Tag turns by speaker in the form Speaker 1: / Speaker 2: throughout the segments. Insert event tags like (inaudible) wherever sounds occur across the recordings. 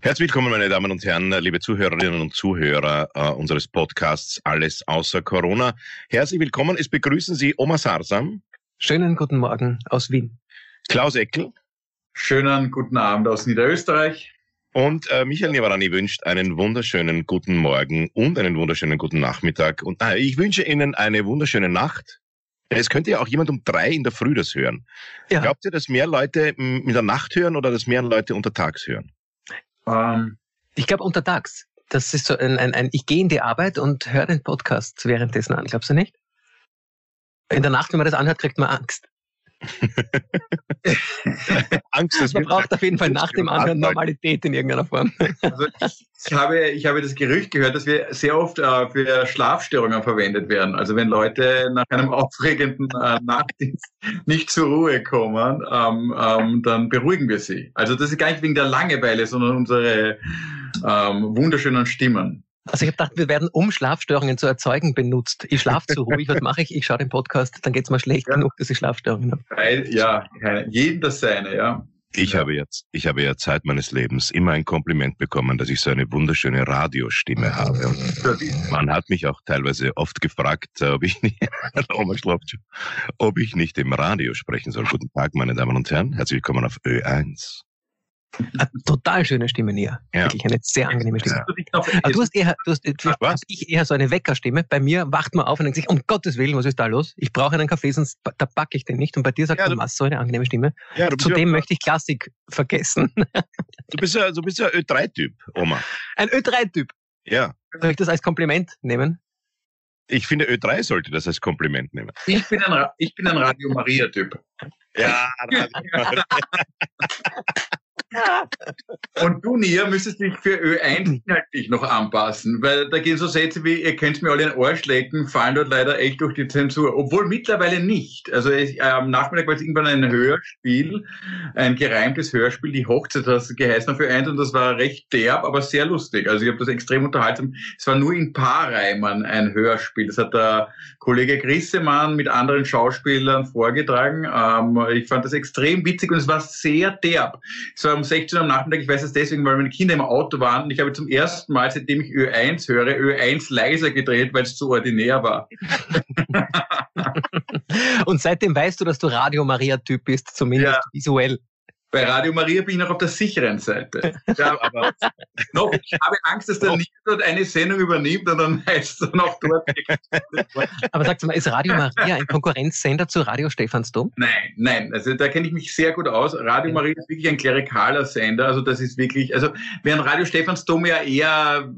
Speaker 1: Herzlich willkommen, meine Damen und Herren, liebe Zuhörerinnen und Zuhörer äh, unseres Podcasts Alles außer Corona. Herzlich willkommen. Es begrüßen Sie Oma Sarsam.
Speaker 2: Schönen guten Morgen aus Wien.
Speaker 1: Klaus Eckel.
Speaker 3: Schönen guten Abend aus Niederösterreich.
Speaker 1: Und äh, Michael Nivarani wünscht einen wunderschönen guten Morgen und einen wunderschönen guten Nachmittag. Und äh, ich wünsche Ihnen eine wunderschöne Nacht. Es könnte ja auch jemand um drei in der Früh das hören. Ja. Glaubt ihr, dass mehr Leute in der Nacht hören oder dass mehr Leute untertags hören?
Speaker 2: Ähm, ich glaube untertags. Das ist so ein, ein, ein ich gehe in die Arbeit und höre den Podcast währenddessen an, glaubst du nicht? In der Nacht, wenn man das anhört, kriegt man Angst. (laughs)
Speaker 1: Angst,
Speaker 2: dass man braucht auf jeden Fall nach dem Anhören Normalität in irgendeiner Form. (laughs)
Speaker 3: Also ich, habe, ich habe das Gerücht gehört, dass wir sehr oft äh, für Schlafstörungen verwendet werden. Also wenn Leute nach einem (laughs) aufregenden äh, Nachtdienst nicht zur Ruhe kommen, ähm, ähm, dann beruhigen wir sie. Also das ist gar nicht wegen der Langeweile, sondern unsere ähm, wunderschönen Stimmen.
Speaker 2: Also ich habe gedacht, wir werden, um Schlafstörungen zu erzeugen, benutzt. Ich schlafe zu ruhig, was mache ich? Ich schaue den Podcast, dann geht es mir schlecht ja. genug, dass ich Schlafstörungen habe.
Speaker 3: Weil, ja, jeden das seine, ja.
Speaker 1: Ich habe jetzt, ich habe ja Zeit meines Lebens immer ein Kompliment bekommen, dass ich so eine wunderschöne Radiostimme habe. Und man hat mich auch teilweise oft gefragt, ob ich (laughs) nicht, ob ich nicht im Radio sprechen soll. Guten Tag, meine Damen und Herren. Herzlich willkommen auf Ö1.
Speaker 2: Eine total schöne Stimme, Nia. Ja. Wirklich eine sehr angenehme Stimme. Ja. Aber du hast eher, du hast, du hast ich eher so eine Weckerstimme. Bei mir wacht man auf und denkt sich, um Gottes Willen, was ist da los? Ich brauche einen Kaffee, sonst da packe ich den nicht. Und bei dir sagt ja, man, so eine angenehme Stimme. Ja, Zudem möchte ich Klassik vergessen.
Speaker 1: Du bist ja, du bist ja Ö3-Typ, Oma.
Speaker 2: Ein Ö3-Typ?
Speaker 1: Ja.
Speaker 2: Soll ich das als Kompliment nehmen?
Speaker 1: Ich finde, Ö3 sollte das als Kompliment nehmen.
Speaker 3: Ich bin ein, ich bin ein Radio Maria-Typ.
Speaker 1: Ja, Radio Maria. (laughs) (laughs)
Speaker 3: Und du, Nia, müsstest dich für Ö1 inhaltlich noch anpassen, weil da gehen so Sätze wie, ihr könnt mir alle in den Arsch lecken, fallen dort leider echt durch die Zensur. Obwohl mittlerweile nicht. Also ich, äh, am Nachmittag war es irgendwann ein Hörspiel, ein gereimtes Hörspiel, die Hochzeit es geheißen für eins und das war recht derb, aber sehr lustig. Also ich habe das extrem unterhaltsam. Es war nur in Paarreimern ein Hörspiel. Das hat der Kollege Grissemann mit anderen Schauspielern vorgetragen. Ähm, ich fand das extrem witzig und es war sehr derb. Es war um 16 Uhr am Nachmittag, ich weiß es deswegen, weil meine Kinder im Auto waren und ich habe zum ersten Mal, seitdem ich Ö1 höre, Ö1 leiser gedreht, weil es zu ordinär war. (laughs)
Speaker 2: und seitdem weißt du, dass du Radio Maria-Typ bist, zumindest ja. visuell.
Speaker 3: Bei Radio Maria bin ich noch auf der sicheren Seite. Ja, aber noch, ich habe Angst, dass der niemand eine Sendung übernimmt und dann heißt es noch dort.
Speaker 2: aber sagst du mal, ist Radio Maria ein Konkurrenzsender zu Radio Stephansdom?
Speaker 3: Nein, nein. Also da kenne ich mich sehr gut aus. Radio Maria ist wirklich ein klerikaler Sender. Also das ist wirklich, also während Radio Stephansdom ja eher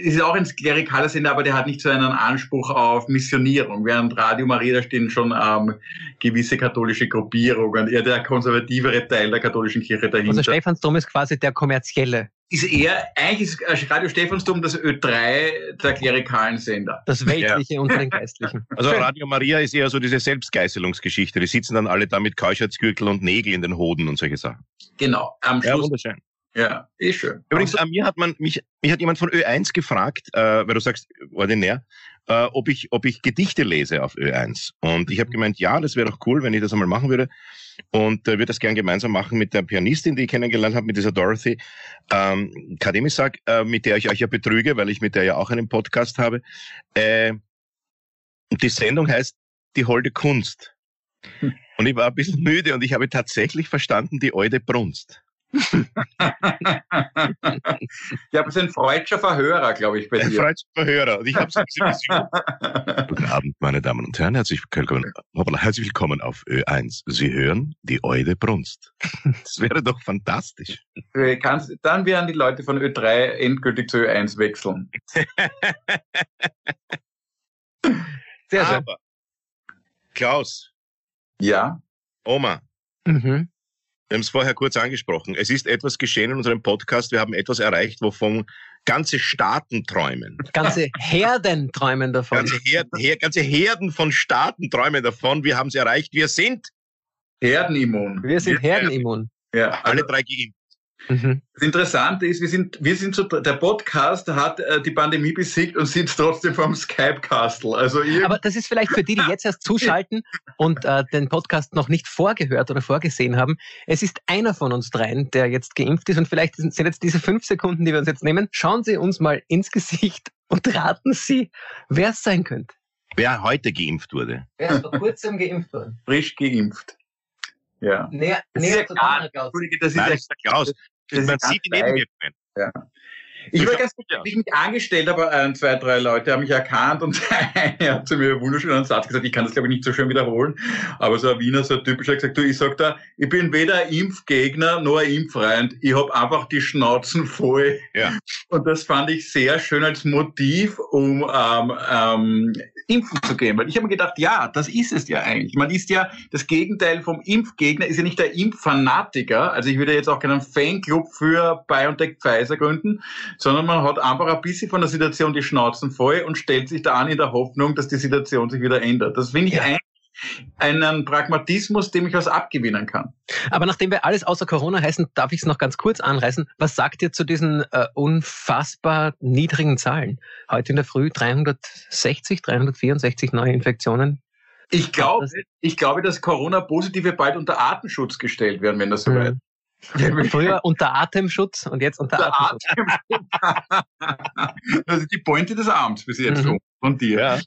Speaker 3: ist auch ein klerikaler Sender, aber der hat nicht so einen Anspruch auf Missionierung. Während Radio Maria, da stehen schon ähm, gewisse katholische Gruppierungen, eher der konservativere Teil der katholischen Kirche dahinter.
Speaker 2: Also Stephansdom ist quasi der kommerzielle.
Speaker 3: Ist eher, eigentlich ist äh, Radio Stephansdom das Ö3 der klerikalen Sender.
Speaker 2: Das Weltliche ja. unter den Geistlichen. (laughs)
Speaker 1: Also Radio Maria ist eher so diese Selbstgeißelungsgeschichte. Die sitzen dann alle da mit Keuschheitsgürtel und Nägel in den Hoden und solche Sachen.
Speaker 3: Genau.
Speaker 1: Am Schluss, ja, wunderschön.
Speaker 3: Ja, ist schön.
Speaker 1: Übrigens, an mir hat man mich, mich hat jemand von Ö1 gefragt, äh, weil du sagst, ordinär, äh, ob ich, ob ich Gedichte lese auf Ö1. Und ich habe gemeint, ja, das wäre doch cool, wenn ich das einmal machen würde. Und äh, würde das gern gemeinsam machen mit der Pianistin, die ich kennengelernt habe, mit dieser Dorothy ähm, Kademisak, äh, mit der ich euch ja betrüge, weil ich mit der ja auch einen Podcast habe. Äh, die Sendung heißt Die holde Kunst. Hm. Und ich war ein bisschen müde und ich habe tatsächlich verstanden, die Eude Brunst
Speaker 3: es ist ein freudscher Verhörer, glaube ich, bei dir. Ein
Speaker 1: freudscher Verhörer. Und ich habe so (laughs) Guten Abend, meine Damen und Herren. Herzlich willkommen, herzlich willkommen auf Ö1. Sie hören die Eude Brunst. Das wäre doch fantastisch.
Speaker 3: Kannst, dann werden die Leute von Ö3 endgültig zu Ö1 wechseln. (laughs)
Speaker 1: Sehr schön. Aber, Klaus.
Speaker 3: Ja.
Speaker 1: Oma.
Speaker 2: Mhm.
Speaker 1: Wir haben es vorher kurz angesprochen. Es ist etwas geschehen in unserem Podcast. Wir haben etwas erreicht, wovon ganze Staaten träumen.
Speaker 2: Ganze Herden träumen davon.
Speaker 1: Ganze Herden, her, ganze Herden von Staaten träumen davon. Wir haben es erreicht. Wir sind
Speaker 3: Herdenimmun.
Speaker 2: Wir sind Herdenimmun.
Speaker 1: Ja, alle drei geimpft.
Speaker 3: Mhm. Das Interessante ist, wir sind, wir sind so, der Podcast hat äh, die Pandemie besiegt und sind trotzdem vom Skype-Castle. Also
Speaker 2: Aber das ist vielleicht für die, die jetzt erst zuschalten und äh, den Podcast noch nicht vorgehört oder vorgesehen haben. Es ist einer von uns dreien, der jetzt geimpft ist und vielleicht sind jetzt diese fünf Sekunden, die wir uns jetzt nehmen. Schauen Sie uns mal ins Gesicht und raten Sie, wer es sein könnte.
Speaker 1: Wer heute geimpft wurde.
Speaker 2: Wer ist vor kurzem geimpft worden?
Speaker 3: Frisch geimpft. Ja.
Speaker 2: Näher, näher zu
Speaker 1: Klaus. Das ist Nein, der Klaus. Man sieht ihn eben
Speaker 3: ja. Ich war ganz gut, ich mich angestellt habe, ein, zwei, drei Leute haben mich erkannt und einer (laughs) hat zu mir einen wunderschönen Satz gesagt, ich kann das glaube ich nicht so schön wiederholen, aber so ein Wiener, so ein typischer gesagt, du, ich sag da, ich bin weder ein Impfgegner noch ein Impffreund, ich habe einfach die Schnauzen voll. Ja. Und das fand ich sehr schön als Motiv, um ähm, ähm, impfen zu gehen. Weil ich habe mir gedacht, ja, das ist es ja eigentlich. Man ist ja, das Gegenteil vom Impfgegner ist ja nicht der Impffanatiker. Also ich würde jetzt auch keinen Fanclub für BioNTech Pfizer gründen, sondern man hat einfach ein bisschen von der Situation die Schnauzen voll und stellt sich da an in der Hoffnung, dass die Situation sich wieder ändert. Das finde ich ja. eigentlich einen Pragmatismus, dem ich was abgewinnen kann.
Speaker 2: Aber nachdem wir alles außer Corona heißen, darf ich es noch ganz kurz anreißen. Was sagt ihr zu diesen äh, unfassbar niedrigen Zahlen? Heute in der Früh 360, 364 neue Infektionen.
Speaker 3: Ich glaube, ich glaube, dass Corona-Positive bald unter Artenschutz gestellt werden, wenn das soweit ist.
Speaker 2: Früher unter Atemschutz und jetzt unter, unter Atemschutz.
Speaker 3: Atem. (laughs) das ist die Pointe des Abends bis jetzt mhm. von dir. Ja.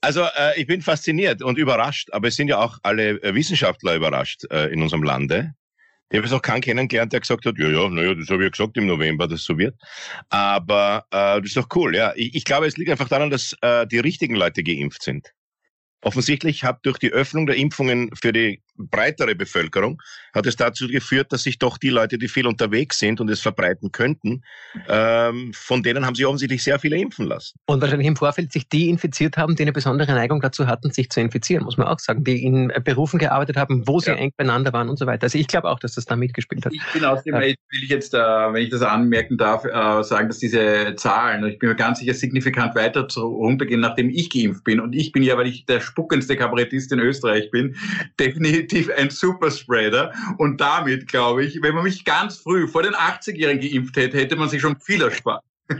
Speaker 1: Also äh, ich bin fasziniert und überrascht, aber es sind ja auch alle äh, Wissenschaftler überrascht äh, in unserem Lande. Ich habe jetzt noch keinen kennengelernt, der gesagt hat, ja, ja, naja, das habe ich ja gesagt im November, dass so wird. Aber äh, das ist doch cool, ja. Ich, ich glaube, es liegt einfach daran, dass äh, die richtigen Leute geimpft sind. Offensichtlich hat durch die Öffnung der Impfungen für die breitere Bevölkerung hat es dazu geführt, dass sich doch die Leute, die viel unterwegs sind und es verbreiten könnten, ähm, von denen haben sich offensichtlich sehr viele impfen lassen.
Speaker 2: Und wahrscheinlich im Vorfeld sich die infiziert haben, die eine besondere Neigung dazu hatten, sich zu infizieren, muss man auch sagen, die in Berufen gearbeitet haben, wo sie ja. eng beieinander waren und so weiter. Also ich glaube auch, dass das da mitgespielt hat.
Speaker 3: Ich bin aus dem, ja. will ich jetzt, äh, wenn ich das anmerken darf, äh, sagen, dass diese Zahlen, ich bin mir ganz sicher, signifikant weiter runtergehen, nachdem ich geimpft bin. Und ich bin ja, weil ich der spuckendste Kabarettist in Österreich bin, definitiv ein Superspreader. Und damit, glaube ich, wenn man mich ganz früh vor den 80-Jährigen geimpft hätte, hätte man sich schon viel erspart. (laughs)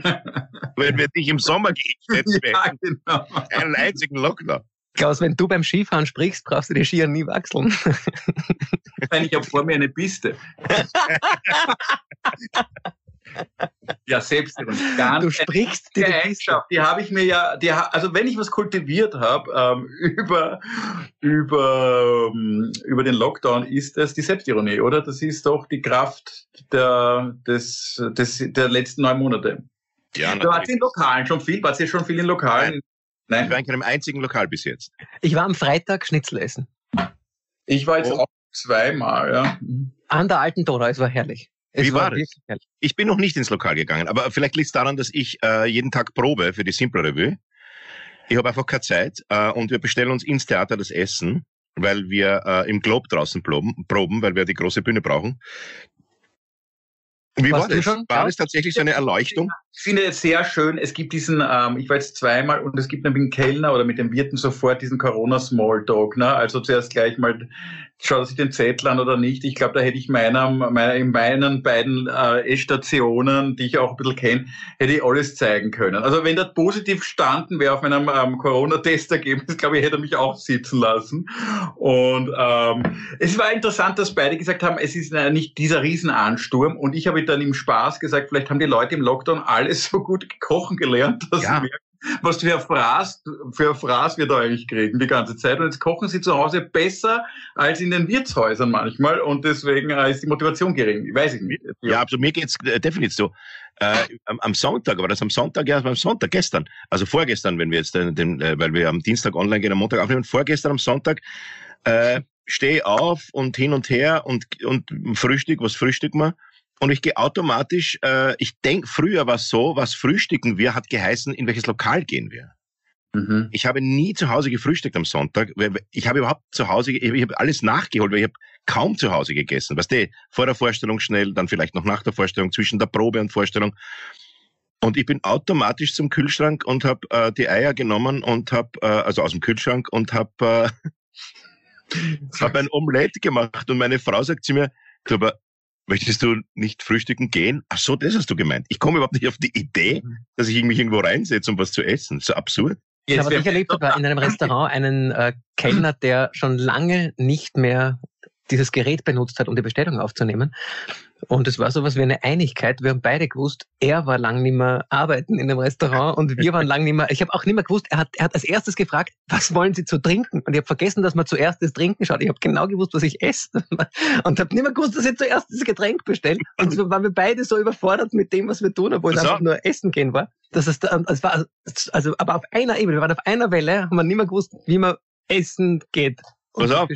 Speaker 1: wenn wir dich im Sommer geimpft hätten, ja, genau. einen einzigen Lockdown.
Speaker 2: Klaus, wenn du beim Skifahren sprichst, brauchst du die Skier nie wachseln.
Speaker 3: ich habe vor mir eine Piste. (laughs) Ja, Selbstironie.
Speaker 2: du sprichst
Speaker 3: die Eigenschaft, die habe ich mir ja, die, also wenn ich was kultiviert habe ähm, (laughs) über, über, ähm, über den Lockdown, ist das die Selbstironie, oder? Das ist doch die Kraft der, des, des, der letzten neun Monate. Ja, du warst in Lokalen schon viel, warst du schon viel in Lokalen? Nein.
Speaker 1: Nein. Ich war in keinem einzigen Lokal bis jetzt.
Speaker 2: Ich war am Freitag Schnitzel essen.
Speaker 3: Ich war jetzt oh. auch zweimal, ja.
Speaker 2: An der alten Donau, es war herrlich. Es
Speaker 1: Wie war, war es? Ich bin noch nicht ins Lokal gegangen, aber vielleicht liegt es daran, dass ich äh, jeden Tag probe für die Simple Revue. Ich habe einfach keine Zeit äh, und wir bestellen uns ins Theater das Essen, weil wir äh, im Globe draußen proben, proben, weil wir die große Bühne brauchen. Wie war das? Schon? War das tatsächlich so eine Erleuchtung?
Speaker 3: Ich finde es sehr schön. Es gibt diesen, ähm, ich war jetzt zweimal und es gibt mit dem Kellner oder mit dem Wirten sofort diesen Corona-Smalltalk. Ne? Also zuerst gleich mal schaut er sich den Zettel an oder nicht. Ich glaube, da hätte ich meiner, meiner, in meinen beiden äh, Stationen, die ich auch ein bisschen kenne, hätte ich alles zeigen können. Also wenn das positiv standen wäre auf meinem ähm, Corona-Testergebnis, glaube ich, hätte er mich auch sitzen lassen. Und ähm, es war interessant, dass beide gesagt haben, es ist äh, nicht dieser Riesenansturm. Und ich habe dann im Spaß gesagt, vielleicht haben die Leute im Lockdown alles so gut kochen gelernt, dass ja. sie merken, was für ein Fraß, für Fraß wir da eigentlich kriegen die ganze Zeit. Und jetzt kochen sie zu Hause besser als in den Wirtshäusern manchmal und deswegen äh, ist die Motivation gering. Weiß ich nicht.
Speaker 1: Ja, also mir geht's äh, definitiv so. Äh, am, am, Sonntag, aber das am Sonntag, ja, am Sonntag, gestern, also vorgestern, wenn wir jetzt den, den äh, weil wir am Dienstag online gehen, am Montag aufnehmen, vorgestern am Sonntag, äh, stehe auf und hin und her und, und Frühstück, was frühstück man? Und ich gehe automatisch, äh, ich denke, früher war es so, was frühstücken wir, hat geheißen, in welches Lokal gehen wir. Mhm. Ich habe nie zu Hause gefrühstückt am Sonntag. Ich habe überhaupt zu Hause, ich habe alles nachgeholt, weil ich habe kaum zu Hause gegessen. Weißt du, vor der Vorstellung schnell, dann vielleicht noch nach der Vorstellung, zwischen der Probe und Vorstellung. Und ich bin automatisch zum Kühlschrank und habe äh, die Eier genommen und habe, äh, also aus dem Kühlschrank und habe äh, (laughs) hab ein Omelette gemacht. Und meine Frau sagt zu mir, glaube, möchtest du nicht frühstücken gehen? Ach so, das hast du gemeint. Ich komme überhaupt nicht auf die Idee, mhm. dass ich mich irgendwo reinsetze, um was zu essen. So absurd.
Speaker 2: Jetzt, aber ich erlebt habe in einem Restaurant einen äh, Kellner, der schon lange nicht mehr dieses Gerät benutzt hat, um die Bestellung aufzunehmen. Und es war sowas wie eine Einigkeit. Wir haben beide gewusst, er war lang nicht mehr arbeiten in dem Restaurant und wir waren lang nicht mehr. Ich habe auch nicht mehr gewusst, er hat, er hat als erstes gefragt, was wollen Sie zu trinken? Und ich habe vergessen, dass man zuerst das Trinken schaut. Ich habe genau gewusst, was ich esse (laughs) und habe nicht mehr gewusst, dass ich zuerst das Getränk bestelle. Und so waren wir beide so überfordert mit dem, was wir tun, obwohl es einfach nur Essen gehen war. Das ist, es war also, aber auf einer Ebene, wir waren auf einer Welle, haben wir nicht mehr gewusst, wie man essen geht.
Speaker 1: Pass auf,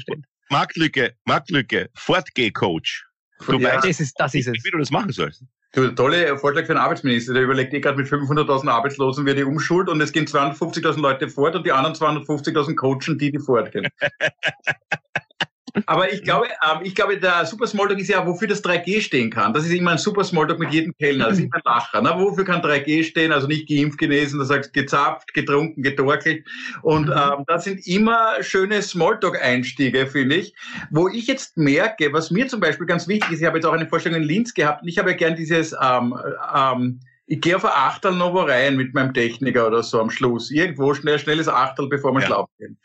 Speaker 1: Marktlücke, Marktlücke, Fortgeh-Coach.
Speaker 2: Du ja, weißt, das ist, das ist
Speaker 1: es. wie du das machen sollst.
Speaker 3: Du, tolle Vorschlag für einen Arbeitsminister. Der überlegt eh gerade mit 500.000 Arbeitslosen, wer die umschult und es gehen 250.000 Leute fort und die anderen 250.000 coachen, die, die fortgehen. (laughs) Aber ich glaube, ähm, ich glaube, der Super Smalltalk ist ja, wofür das 3G stehen kann. Das ist immer ein Super Smalltalk mit jedem Kellner. Das ist immer ein Lacher. Ne? Wofür kann 3G stehen? Also nicht geimpft, genesen, du sagst gezapft, getrunken, getorkelt. Und mhm. ähm, das sind immer schöne Smalltalk-Einstiege, finde ich. Wo ich jetzt merke, was mir zum Beispiel ganz wichtig ist, ich habe jetzt auch eine Vorstellung in Linz gehabt und ich habe ja gern dieses ähm, ähm, ich gehe auf ein Achtel noch wo rein mit meinem Techniker oder so am Schluss. Irgendwo schnell, schnelles Achtel, bevor wir ja. schlafen gehen.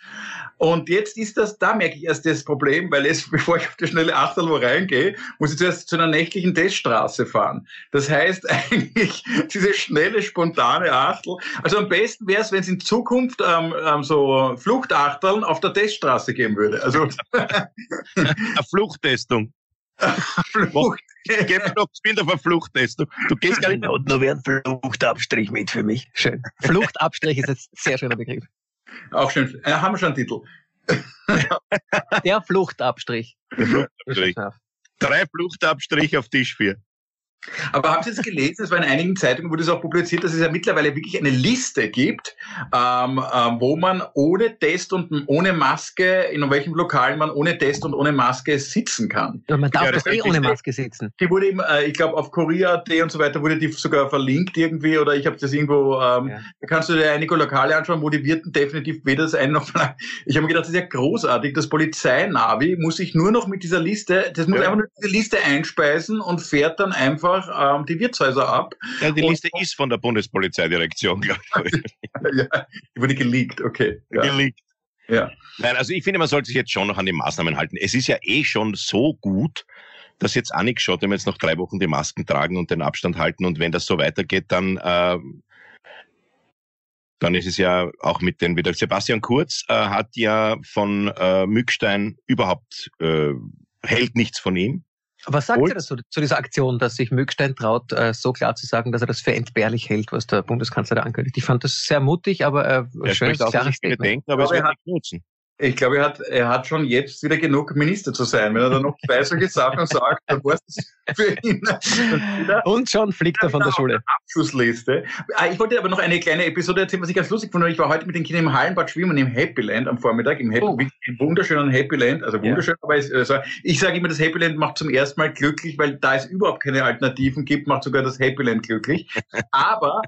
Speaker 3: Und jetzt ist das, da merke ich erst das Problem, weil jetzt, (laughs) bevor ich auf die schnelle Achtel wo reingehe, muss ich zuerst zu einer nächtlichen Teststraße fahren. Das heißt (laughs) eigentlich, diese schnelle, spontane Achtel. Also am besten wäre es, wenn es in Zukunft ähm, ähm, so Fluchtachteln auf der Teststraße geben würde. Also (laughs)
Speaker 1: eine Fluchttestung. Flucht. Gib mir noch Spiel auf eine Fluchttest. Du, du gehst gar nicht.
Speaker 2: Und noch wäre ein Fluchtabstrich mit für mich. Schön. Fluchtabstrich ist ein sehr schöner Begriff.
Speaker 3: Auch schön. Äh, haben wir schon einen Titel.
Speaker 2: Der Fluchtabstrich.
Speaker 1: Der Fluchtabstrich. Drei Fluchtabstriche auf Tisch 4.
Speaker 3: Aber haben Sie es gelesen? Es war in einigen Zeitungen wurde es auch publiziert, dass es ja mittlerweile wirklich eine Liste gibt, ähm, ähm, wo man ohne Test und ohne Maske, in welchem Lokal man ohne Test und ohne Maske sitzen kann.
Speaker 2: Ja, man darf ja, doch eh ohne Maske sitzen.
Speaker 3: Die wurde eben, äh, ich glaube, auf Korea.at und so weiter wurde die sogar verlinkt irgendwie oder ich habe das irgendwo, ähm, ja. da kannst du dir einige Lokale anschauen, wo die Wirten definitiv weder das eine noch. (laughs) Ich habe mir gedacht, das ist ja großartig. Das Polizeinavi muss sich nur noch mit dieser Liste, das muss ja. einfach nur diese Liste einspeisen und fährt dann einfach einfach ähm, die Wirtshäuser ab.
Speaker 1: Ja, die Liste und, ist von der Bundespolizeidirektion, glaube ich. (laughs)
Speaker 3: ja, die wurde geleakt, okay. Ja.
Speaker 1: Geleakt. Ja. Nein, also ich finde, man sollte sich jetzt schon noch an die Maßnahmen halten. Es ist ja eh schon so gut, dass jetzt auch nicht schaut, wenn wir jetzt noch drei Wochen die Masken tragen und den Abstand halten und wenn das so weitergeht, dann äh, dann ist es ja auch mit den wieder. Sebastian Kurz äh, hat ja von äh, Mückstein überhaupt äh, hält nichts von ihm.
Speaker 2: Was sagt ihr dazu, zu dieser Aktion, dass sich Mögstein traut, äh, so klar zu sagen, dass er das für entbehrlich hält, was der Bundeskanzler da ankündigt? Ich fand das sehr mutig, aber äh,
Speaker 1: er schönes, klares Statement. Bedenken, aber es wird nicht nutzen.
Speaker 3: Ich glaube, er hat, er hat schon jetzt wieder genug Minister zu sein. Wenn er dann noch zwei solche Sachen sagt, dann war es für ihn.
Speaker 2: Und schon fliegt er von der Schule.
Speaker 3: Abschlussliste. Ah, ich wollte aber noch eine kleine Episode erzählen, was ich ganz lustig fand. Ich war heute mit den Kindern im Hallenbad schwimmen im Happy Land am Vormittag, im, Happy, oh. im wunderschönen Happy Land. Also wunderschön, ja. aber es, also ich sage immer, das Happy Land macht zum ersten Mal glücklich, weil da es überhaupt keine Alternativen gibt, macht sogar das Happy Land glücklich. (laughs) Aber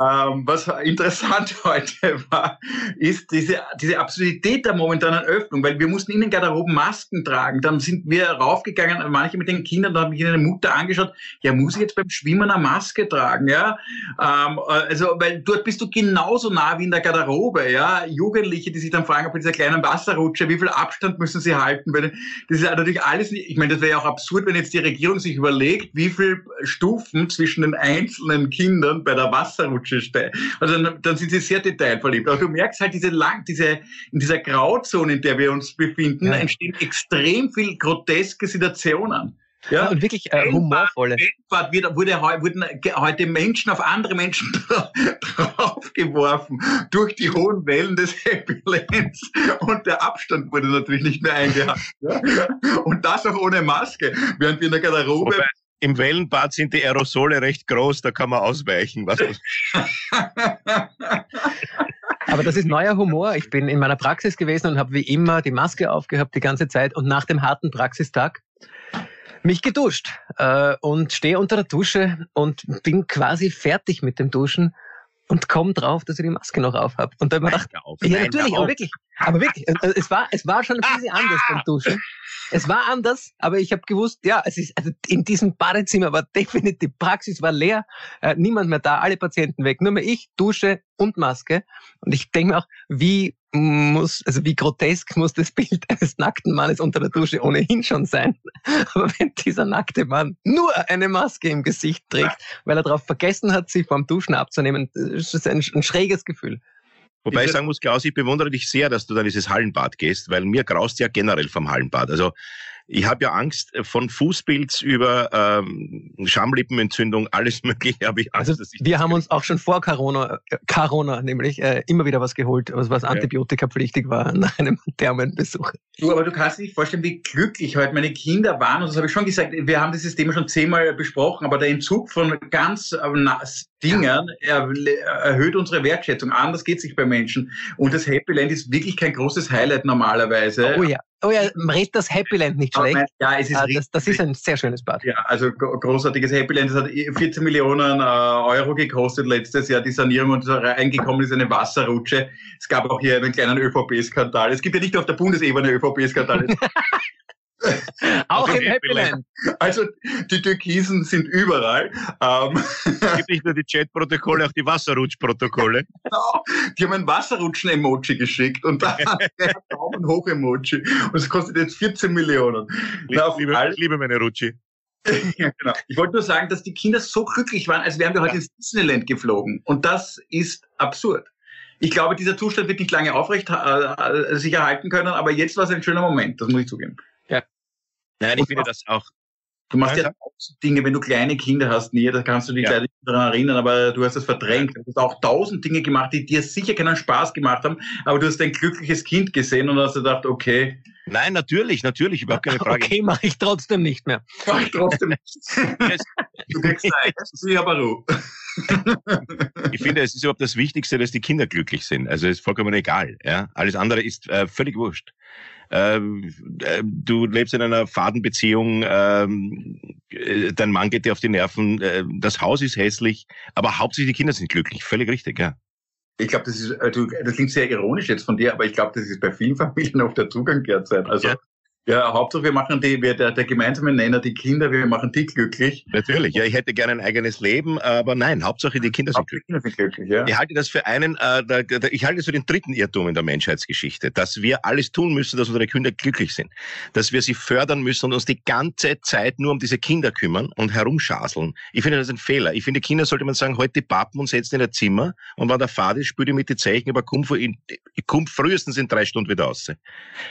Speaker 3: ähm, was interessant (laughs) heute war, ist diese, diese Absurdität der momentanen Öffnung, weil wir mussten in den Garderoben Masken tragen. Dann sind wir raufgegangen, manche mit den Kindern, da habe ich eine Mutter angeschaut, ja, muss ich jetzt beim Schwimmen eine Maske tragen, ja? Ähm, also, weil dort bist du genauso nah wie in der Garderobe, ja? Jugendliche, die sich dann fragen, ob dieser kleinen Wasserrutsche, wie viel Abstand müssen sie halten? Weil das ist natürlich alles, ich meine, das wäre ja auch absurd, wenn jetzt die Regierung sich überlegt, wie viel Stufen zwischen den einzelnen Kindern bei der Wasserrutsche Style. Also dann, dann sind sie sehr detailverliebt. Aber du merkst halt diese lang, diese, in dieser Grauzone, in der wir uns befinden, ja. entstehen extrem viel groteske Situationen.
Speaker 2: Ja, und wirklich äh, humorvolle.
Speaker 3: Weltweit wird, wurde, wurden heute Menschen auf andere Menschen (laughs) draufgeworfen durch die hohen Wellen des Happy Lands und der Abstand wurde natürlich nicht mehr eingehalten. (laughs) Ja? Und das auch ohne Maske, während wir in der Garderobe Wobei,
Speaker 1: im Wellenbad sind die Aerosole recht groß, da kann man ausweichen. Was (laughs)
Speaker 2: Aber das ist neuer Humor. Ich bin in meiner Praxis gewesen und habe wie immer die Maske aufgehabt die ganze Zeit und nach dem harten Praxistag mich geduscht äh, und stehe unter der Dusche und bin quasi fertig mit dem Duschen und komm drauf, dass ich die Maske noch auf habe. Und dann habe ich gedacht, ja natürlich, aber wirklich, aber wirklich, es war, es war schon ein bisschen anders beim Duschen. Es war anders, aber ich habe gewusst, ja, es ist, also in diesem Badezimmer war definitiv, die Praxis war leer, äh, niemand mehr da, alle Patienten weg, nur mehr ich, Dusche und Maske. Und ich denke mir auch, wie muss, also wie grotesk muss das (laughs) Bild eines nackten Mannes unter der Dusche ohnehin schon sein. (laughs) Aber wenn dieser nackte Mann nur eine Maske im Gesicht trägt, weil er darauf vergessen hat, sie vom Duschen abzunehmen, ist das ein, ein schräges Gefühl.
Speaker 1: Wobei ich sagen muss, Klaus, ich bewundere dich sehr, dass du dann dieses Hallenbad gehst, weil mir graust ja generell vom Hallenbad. Also ich habe ja Angst äh, von Fußpilz über ähm, Schamlippenentzündung, alles (laughs) Mögliche habe ich Angst.
Speaker 2: Also wir haben uns auch schon vor Corona, äh, Corona nämlich, äh, immer wieder was geholt, was, was antibiotikapflichtig war nach (laughs) einem Thermenbesuch.
Speaker 3: Du, aber du kannst dir nicht vorstellen, wie glücklich heute meine Kinder waren. Und das habe ich schon gesagt, wir haben dieses Thema schon zehnmal besprochen, aber der Entzug von ganz ähm, Dingen erhöht unsere Wertschätzung. Anders geht es sich bei Menschen. Und das Happy Land ist wirklich kein großes Highlight normalerweise.
Speaker 2: Oh ja. Oh ja, man redet das Happy Land nicht schlecht. Ja, es ist ah, das, das, ist ein sehr schönes Bad.
Speaker 3: Ja, also großartiges Happy Land. Das hat 14 Millionen äh, Euro gekostet letztes Jahr, die Sanierung und reingekommen ist eine Wasserrutsche. Es gab auch hier einen kleinen ÖVP-Skandal. Es gibt ja nicht nur auf der Bundesebene ÖVP-Skandal. (laughs) (laughs)
Speaker 2: Auch im Happyland.
Speaker 3: Also die Türkisen sind überall.
Speaker 1: Ähm. Es gibt nicht nur die Chat-Protokolle, auch die Wasserrutsch-Protokolle. (laughs)
Speaker 3: Genau. Die haben ein Wasserrutschen-Emoji geschickt und dann (laughs) ein Daumen hoch-Emoji. Und es kostet jetzt 14 Millionen.
Speaker 1: Ich, Na, liebe, ich liebe meine Rutschi.
Speaker 3: ja, genau. Ich wollte nur sagen, dass die Kinder so glücklich waren, als wären wir heute ja. ins Disneyland geflogen. Und das ist absurd. Ich glaube, dieser Zustand wird nicht lange aufrecht äh, äh sich erhalten können, aber jetzt war es ein schöner Moment, das muss ich zugeben.
Speaker 1: Nein, ich finde das auch.
Speaker 3: Du machst ja Dinge, wenn du kleine Kinder hast, nie, da kannst du dich ja. daran erinnern, aber du hast es verdrängt. Du hast auch tausend Dinge gemacht, die dir sicher keinen Spaß gemacht haben, aber du hast ein glückliches Kind gesehen und hast gedacht, okay.
Speaker 1: Nein, natürlich, natürlich, überhaupt keine Frage.
Speaker 2: Okay, mache ich trotzdem nicht mehr.
Speaker 3: Mach ich trotzdem nicht. du kriegst Zeit, (laughs) aber Ruhe.
Speaker 1: ich finde, es ist überhaupt das Wichtigste, dass die Kinder glücklich sind. Also es ist vollkommen egal. Ja? Alles andere ist äh, völlig wurscht. Ähm, äh, du lebst in einer Fadenbeziehung, ähm, äh, dein Mann geht dir auf die Nerven, äh, das Haus ist hässlich, aber hauptsächlich die Kinder sind glücklich. Völlig richtig, ja.
Speaker 3: Ich glaube, das ist, also, das klingt sehr ironisch jetzt von dir, aber ich glaube, das ist bei vielen (laughs) Familien auf der Zugang derzeit. Also ja. Ja, Hauptsache wir machen die, wir, der, der gemeinsame Nenner, die Kinder, wir machen die glücklich.
Speaker 1: Natürlich, ja, ich hätte gerne ein eigenes Leben, aber nein, Hauptsache die Kinder sind glücklich. Kinder sind glücklich ja. Ich halte das für einen, äh, der, der, ich halte das für den dritten Irrtum in der Menschheitsgeschichte, dass wir alles tun müssen, dass unsere Kinder glücklich sind, dass wir sie fördern müssen und uns die ganze Zeit nur um diese Kinder kümmern und herumschaseln. Ich finde das ein Fehler. Ich finde, Kinder sollte man sagen, heute die Pappen und setzen in ein Zimmer und wenn der Vater ist, spürt ihr mit die Zeichen, aber komm, komm frühestens in drei Stunden wieder raus.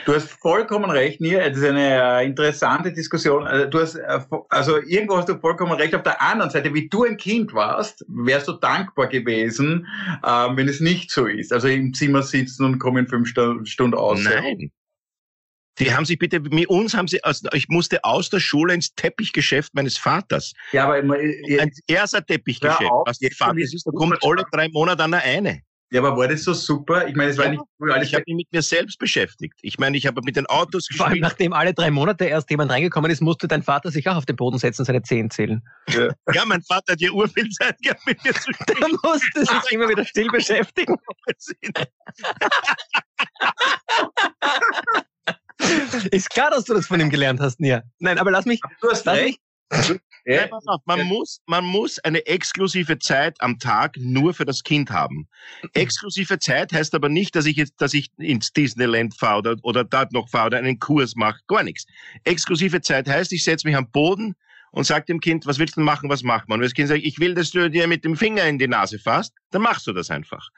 Speaker 3: Du hast vollkommen recht, Nia das ist eine äh, interessante Diskussion. Also, du hast, äh, also irgendwo hast du vollkommen recht. Auf der anderen Seite, wie du ein Kind warst, wärst du dankbar gewesen, ähm, wenn es nicht so ist. Also im Zimmer sitzen und kommen fünf Stunden aus.
Speaker 1: Nein. Die haben sich bitte, mit uns haben sie, also ich musste aus der Schule ins Teppichgeschäft meines Vaters.
Speaker 3: Ja, aber immer, ein
Speaker 1: erster Teppichgeschäft, was der Vater ist, da kommt alle drei Monate an der eine.
Speaker 3: Ja, aber war das so super? Ich meine, es war ja, nicht
Speaker 1: cool. Alles ich habe mich mit mir selbst beschäftigt. Ich meine, ich habe mit den Autos
Speaker 2: gespielt. Vor allem, nachdem alle drei Monate erst jemand reingekommen ist, musste dein Vater sich auch auf den Boden setzen und seine Zehen zählen.
Speaker 1: Ja, ja mein Vater hat ja urviel Zeit gehabt, mit mir zu spielen. (laughs)
Speaker 2: Der musste sich immer wieder still beschäftigen. (laughs) ist klar, dass du das von ihm gelernt hast, Nia. Nein, aber lass mich.
Speaker 3: Du hast recht.
Speaker 1: Ja, pass auf, man, muss, man muss eine exklusive Zeit am Tag nur für das Kind haben. Exklusive Zeit heißt aber nicht, dass ich jetzt, dass ich ins Disneyland fahre oder, oder dort noch fahre oder einen Kurs mache. Gar nichts. Exklusive Zeit heißt, ich setze mich am Boden, und sagt dem Kind, was willst du machen, was macht man? Und das Kind sagt, ich will, dass du dir mit dem Finger in die Nase fasst, dann machst du das einfach.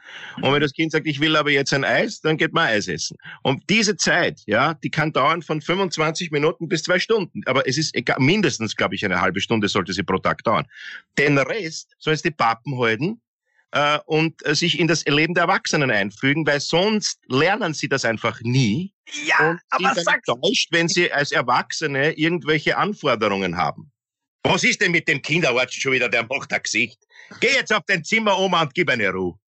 Speaker 1: Und wenn das Kind sagt, ich will aber jetzt ein Eis, dann geht man Eis essen. Und diese Zeit, ja, die kann dauern von 25 Minuten bis zwei Stunden. Aber es ist egal, mindestens, glaube ich, eine halbe Stunde sollte sie pro Tag dauern. Den Rest soll es die Pappen halten, äh, und äh, sich in das Leben der Erwachsenen einfügen, weil sonst lernen sie das einfach nie.
Speaker 3: Ja, und aber
Speaker 1: sind enttäuscht, wenn sie als Erwachsene irgendwelche Anforderungen haben. Was ist denn mit dem Kinderarzt schon wieder? Der macht ein Gesicht. Geh jetzt auf dein Zimmer, Oma, und gib eine Ruhe.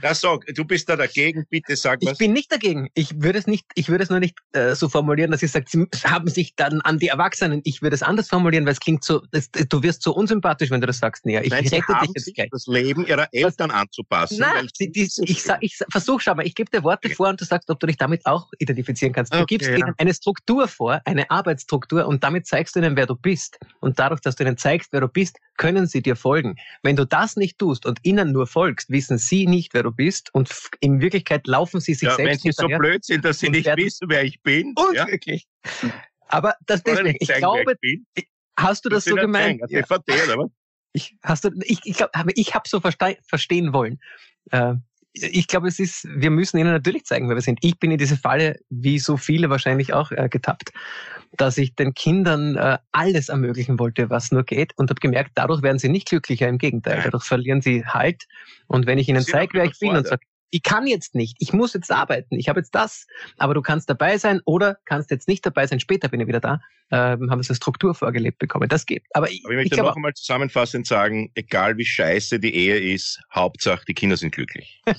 Speaker 1: Na sag, du bist da dagegen, bitte sag
Speaker 2: was. Ich bin nicht dagegen. Ich würde es nicht, ich würde es nur nicht äh, so formulieren, dass ich sage, sie haben sich dann an die Erwachsenen. Ich würde es anders formulieren, weil es klingt so, das, du wirst so unsympathisch, wenn du das sagst, näher. Ich
Speaker 1: Nein, rette dich jetzt gleich. das Leben ihrer Eltern anzupassen.
Speaker 2: Nein, die, die, ich, sag, ich versuche, schau mal, ich gebe dir Worte okay. vor und du sagst, ob du dich damit auch identifizieren kannst. Du okay, gibst ja. ihnen eine Struktur vor, eine Arbeitsstruktur und damit zeigst du ihnen, wer du bist. Und dadurch, dass du ihnen zeigst, wer du bist, können sie dir folgen. Wenn du das nicht tust und ihnen nur folgst, wissen sie nicht, wer du bist und in Wirklichkeit laufen sie sich ja, selbst
Speaker 1: Wenn sie so blöd sind, dass sie nicht wissen, wer ich bin.
Speaker 2: Unglücklich. Ja. Aber das deswegen, ich sagen, glaube, ich hast du das so gemeint?
Speaker 1: Ja.
Speaker 2: Ich, hast du, ich, ich ich habe so verstehen wollen. Äh, ich glaube, es ist, wir müssen ihnen natürlich zeigen, wer wir sind. Ich bin in diese Falle, wie so viele wahrscheinlich auch, äh, getappt, dass ich den Kindern äh, alles ermöglichen wollte, was nur geht und habe gemerkt, dadurch werden sie nicht glücklicher, im Gegenteil. Dadurch verlieren sie Halt. Und wenn ich ihnen zeige, wer ich bin und sage, ich kann jetzt nicht, ich muss jetzt arbeiten, ich habe jetzt das, aber du kannst dabei sein oder kannst jetzt nicht dabei sein, später bin ich wieder da, ähm, haben wir so eine Struktur vorgelebt bekommen. Das geht. Aber ich,
Speaker 1: aber ich möchte ich noch einmal zusammenfassend sagen, egal wie scheiße die Ehe ist, Hauptsache die Kinder sind glücklich. (laughs)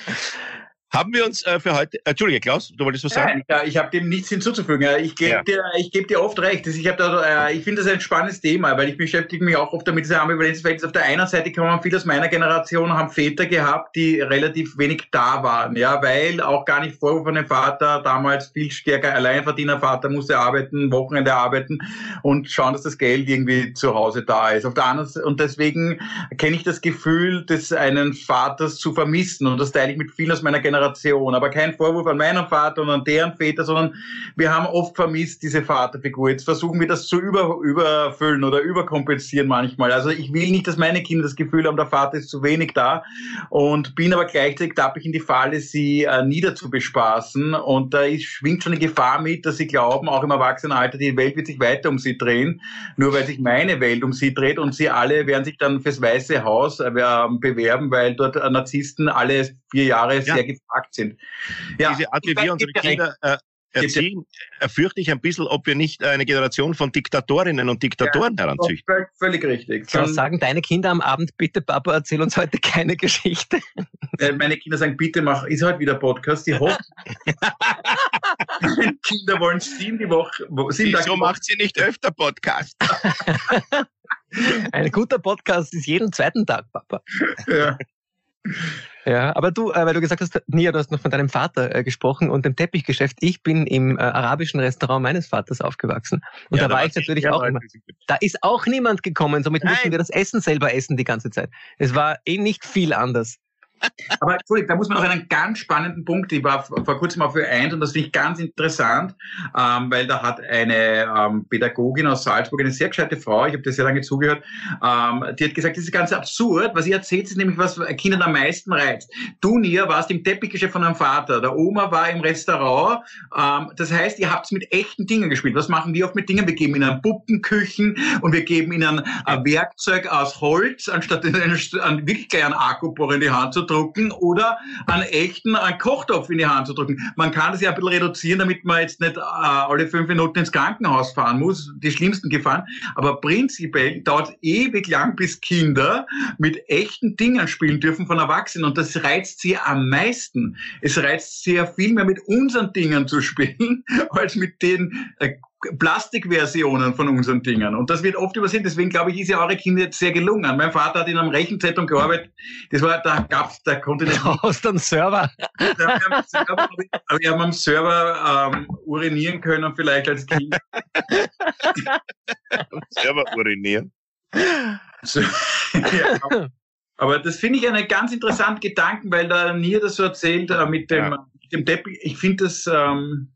Speaker 1: (laughs) (laughs) Haben wir uns äh, für heute, äh, Entschuldige, Klaus, du wolltest was sagen?
Speaker 3: Nein, ich habe dem nichts hinzuzufügen. Ich gebe ja. dir, ich gebe dir oft recht. Ich da, äh, ich finde das ein spannendes Thema, weil ich beschäftige mich auch oft damit, dieser Ambivalenzverhältnis. Auf der einen Seite kann man viele aus meiner Generation haben Väter gehabt, die relativ wenig da waren, ja, weil auch gar nicht Vorwurf von dem Vater damals viel stärker Alleinverdiener Vater musste arbeiten, Wochenende arbeiten und schauen, dass das Geld irgendwie zu Hause da ist. Auf der anderen und deswegen kenne ich das Gefühl des einen Vaters zu vermissen und das teile ich mit vielen aus meiner Generation Generation. Aber kein Vorwurf an meinen Vater und an deren Väter, sondern wir haben oft vermisst diese Vaterfigur. Jetzt versuchen wir das zu über, überfüllen oder überkompensieren manchmal. Also ich will nicht, dass meine Kinder das Gefühl haben, der Vater ist zu wenig da und bin aber gleichzeitig tappe ich in die Falle, sie äh, niederzubespaßen und da ist, schwingt schon eine Gefahr mit, dass sie glauben, auch im Erwachsenenalter, die Welt wird sich weiter um sie drehen, nur weil sich meine Welt um sie dreht und sie alle werden sich dann fürs Weiße Haus äh, bewerben, weil dort äh, Narzissten alle vier Jahre ja. sehr gefragt sind.
Speaker 1: Ja, Diese Art, wie wir unsere Kinder äh, erziehen, fürchte ich ein bisschen, ob wir nicht eine Generation von Diktatorinnen und Diktatoren ja, heranzüchten.
Speaker 3: Völlig richtig.
Speaker 2: Dann sagen deine Kinder am Abend, bitte Papa, erzähl uns heute keine Geschichte.
Speaker 3: Äh, meine Kinder sagen, bitte mach, ist heute wieder Podcast, die hoffen. meine Kinder wollen sieben die Woche.
Speaker 1: Sieben Wieso macht sie nicht öfter Podcast?
Speaker 2: Ein guter Podcast ist jeden zweiten Tag, Papa. Ja. Ja, aber du, äh, weil du gesagt hast, Nia, du hast noch von deinem Vater äh, gesprochen und dem Teppichgeschäft. Ich bin im äh, arabischen Restaurant meines Vaters aufgewachsen. Und ja, da, war ich natürlich auch immer. Da ist auch niemand gekommen, somit Nein. mussten wir das Essen selber essen die ganze Zeit. Es war eh nicht viel anders.
Speaker 3: Aber Entschuldigung, da muss man noch einen ganz spannenden Punkt, ich war vor kurzem auf Ö1 und das finde ich ganz interessant, ähm, weil da hat eine ähm, Pädagogin aus Salzburg, eine sehr gescheite Frau, ich habe das sehr lange zugehört, ähm, die hat gesagt, das ist ganz absurd, was ihr erzählt, ist nämlich, was Kindern am meisten reizt. Du, Nia, warst im Teppichgeschäft von deinem Vater, der Oma war im Restaurant, ähm, das heißt, ihr habt mit echten Dingen gespielt. Was machen wir oft mit Dingen? Wir geben ihnen Puppenküchen und wir geben ihnen ein Werkzeug aus Holz, anstatt einen, einen wirklich kleinen Akkubohrer in die Hand zu drucken oder einen echten einen Kochtopf in die Hand zu drücken. Man kann das ja ein bisschen reduzieren, damit man jetzt nicht äh, alle fünf Minuten ins Krankenhaus fahren muss, die schlimmsten Gefahren. Aber prinzipiell dauert ewig lang, bis Kinder mit echten Dingen spielen dürfen von Erwachsenen. Und das reizt sie am meisten. Es reizt sie ja viel mehr mit unseren Dingen zu spielen, (laughs) als mit den äh, Plastikversionen von unseren Dingen. Und das wird oft übersehen. Deswegen glaube ich, ist ja eure Kinder jetzt sehr gelungen. Mein Vater hat in einem Rechenzentrum gearbeitet. Das war, da gab's, da konnte nicht. (laughs)
Speaker 2: Aus dem Server.
Speaker 3: aber wir haben am Server ähm, urinieren können, vielleicht als Kind.
Speaker 1: am Server urinieren.
Speaker 3: So, (laughs) ja, aber das finde ich einen ganz interessanten Gedanken, weil da Nier das so erzählt äh, mit dem, ja. mit dem Teppich. Ich finde das, ähm,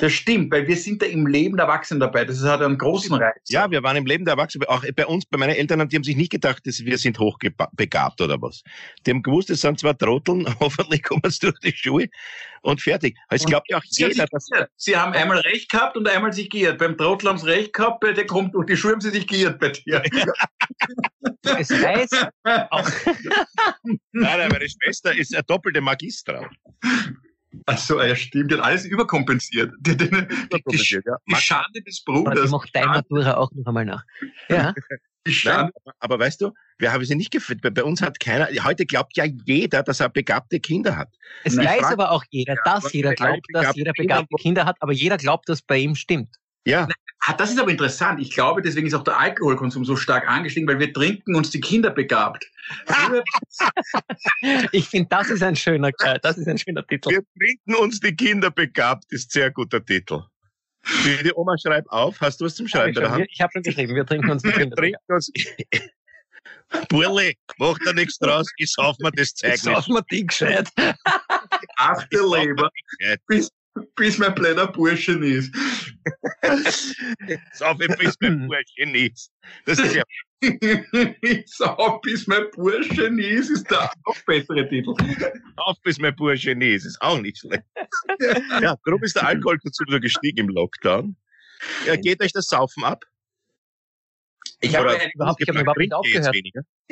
Speaker 3: das stimmt, weil wir sind da im Leben der Erwachsenen dabei. Das hat einen großen Reiz.
Speaker 1: Ja, wir waren im Leben der Erwachsenen. Auch bei uns, bei meinen Eltern, die haben sich nicht gedacht, dass wir sind hochbegabt oder was. Die haben gewusst, es sind zwar Trotteln, (laughs) hoffentlich kommen sie durch die Schuhe und fertig. Es glaubt ja auch jeder,
Speaker 3: dass... Sie haben einmal Recht gehabt und einmal sich geirrt. Beim Trottel haben sie Recht gehabt, der kommt durch die Schuhe, haben sie sich geirrt bei dir. (laughs)
Speaker 2: Es weiß (laughs) auch...
Speaker 1: Nein, meine Schwester ist eine doppelte Magistra.
Speaker 3: Also, ja, stimmt. Hat alles überkompensiert. Die, die, die, die, ja. die Schande des Bruders.
Speaker 2: Die macht deine Matura auch noch einmal nach. Ja. (laughs)
Speaker 1: Nein, aber weißt du, wir haben sie nicht geführt. Bei uns hat keiner, heute glaubt ja jeder, dass er begabte Kinder hat.
Speaker 2: Es Nein, weiß aber auch jeder, dass jeder glaubt, dass jeder begabte Kinder hat, aber jeder glaubt, dass bei ihm stimmt.
Speaker 3: Ja. Ah, das ist aber interessant. Ich glaube, deswegen ist auch der Alkoholkonsum so stark angestiegen, weil wir trinken uns die Kinder begabt. (laughs)
Speaker 2: ich finde, das ist ein schöner, äh, das ist ein schöner Titel.
Speaker 1: Wir trinken uns die Kinder begabt, ist sehr guter Titel. Die Oma schreibt auf. Hast du was zum Schreiben?
Speaker 2: Hab ich, ich habe schon geschrieben, wir trinken uns die Kinder. wir trinken uns.
Speaker 1: Burli, mach da nichts draus, ich sauf mir das Zeug
Speaker 2: ich sauf mir die gescheit.
Speaker 3: Achte Leber, bis, bis mein kleiner Burschen ist.
Speaker 1: sauf ich, bis mein (laughs) Burschen ist. Das ist ja (laughs)
Speaker 3: sauf bis mein Burschen ist, ist der auch bessere Titel.
Speaker 1: Auf bis mein Burschen ist, ist auch nicht schlecht. ja, darum ist der Alkoholkonsum so gestiegen im Lockdown. Ja, geht euch das Saufen ab?
Speaker 3: Ich habe, überhaupt, ich habe überhaupt nicht aufgehört.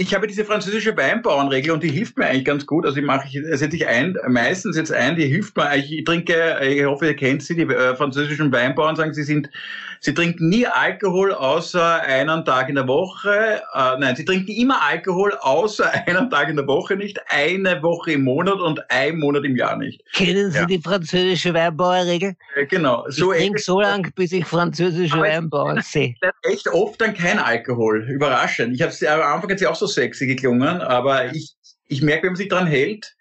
Speaker 3: Ich habe diese französische Weinbauernregel und die hilft mir eigentlich ganz gut. Also ich mache, setze ich ein, meistens jetzt ein, die hilft mir. Ich trinke, ich hoffe, ihr kennt sie, die äh, französischen Weinbauern sagen, sie sind, sie trinken nie Alkohol außer einen Tag in der Woche. Äh, nein, sie trinken immer Alkohol außer (laughs) einen Tag in der Woche nicht, eine Woche im Monat und ein Monat im Jahr nicht.
Speaker 2: Kennen Sie ja. die französische Weinbauernregel?
Speaker 3: Äh, genau.
Speaker 2: So ich trinke so lange, bis ich französische Weinbauern sehe.
Speaker 3: Echt oft dann kein Alkohol. Überraschend. Ich habe am Anfang hat sie auch so sexy geklungen, aber ich, ich merke, wenn man sich dran hält,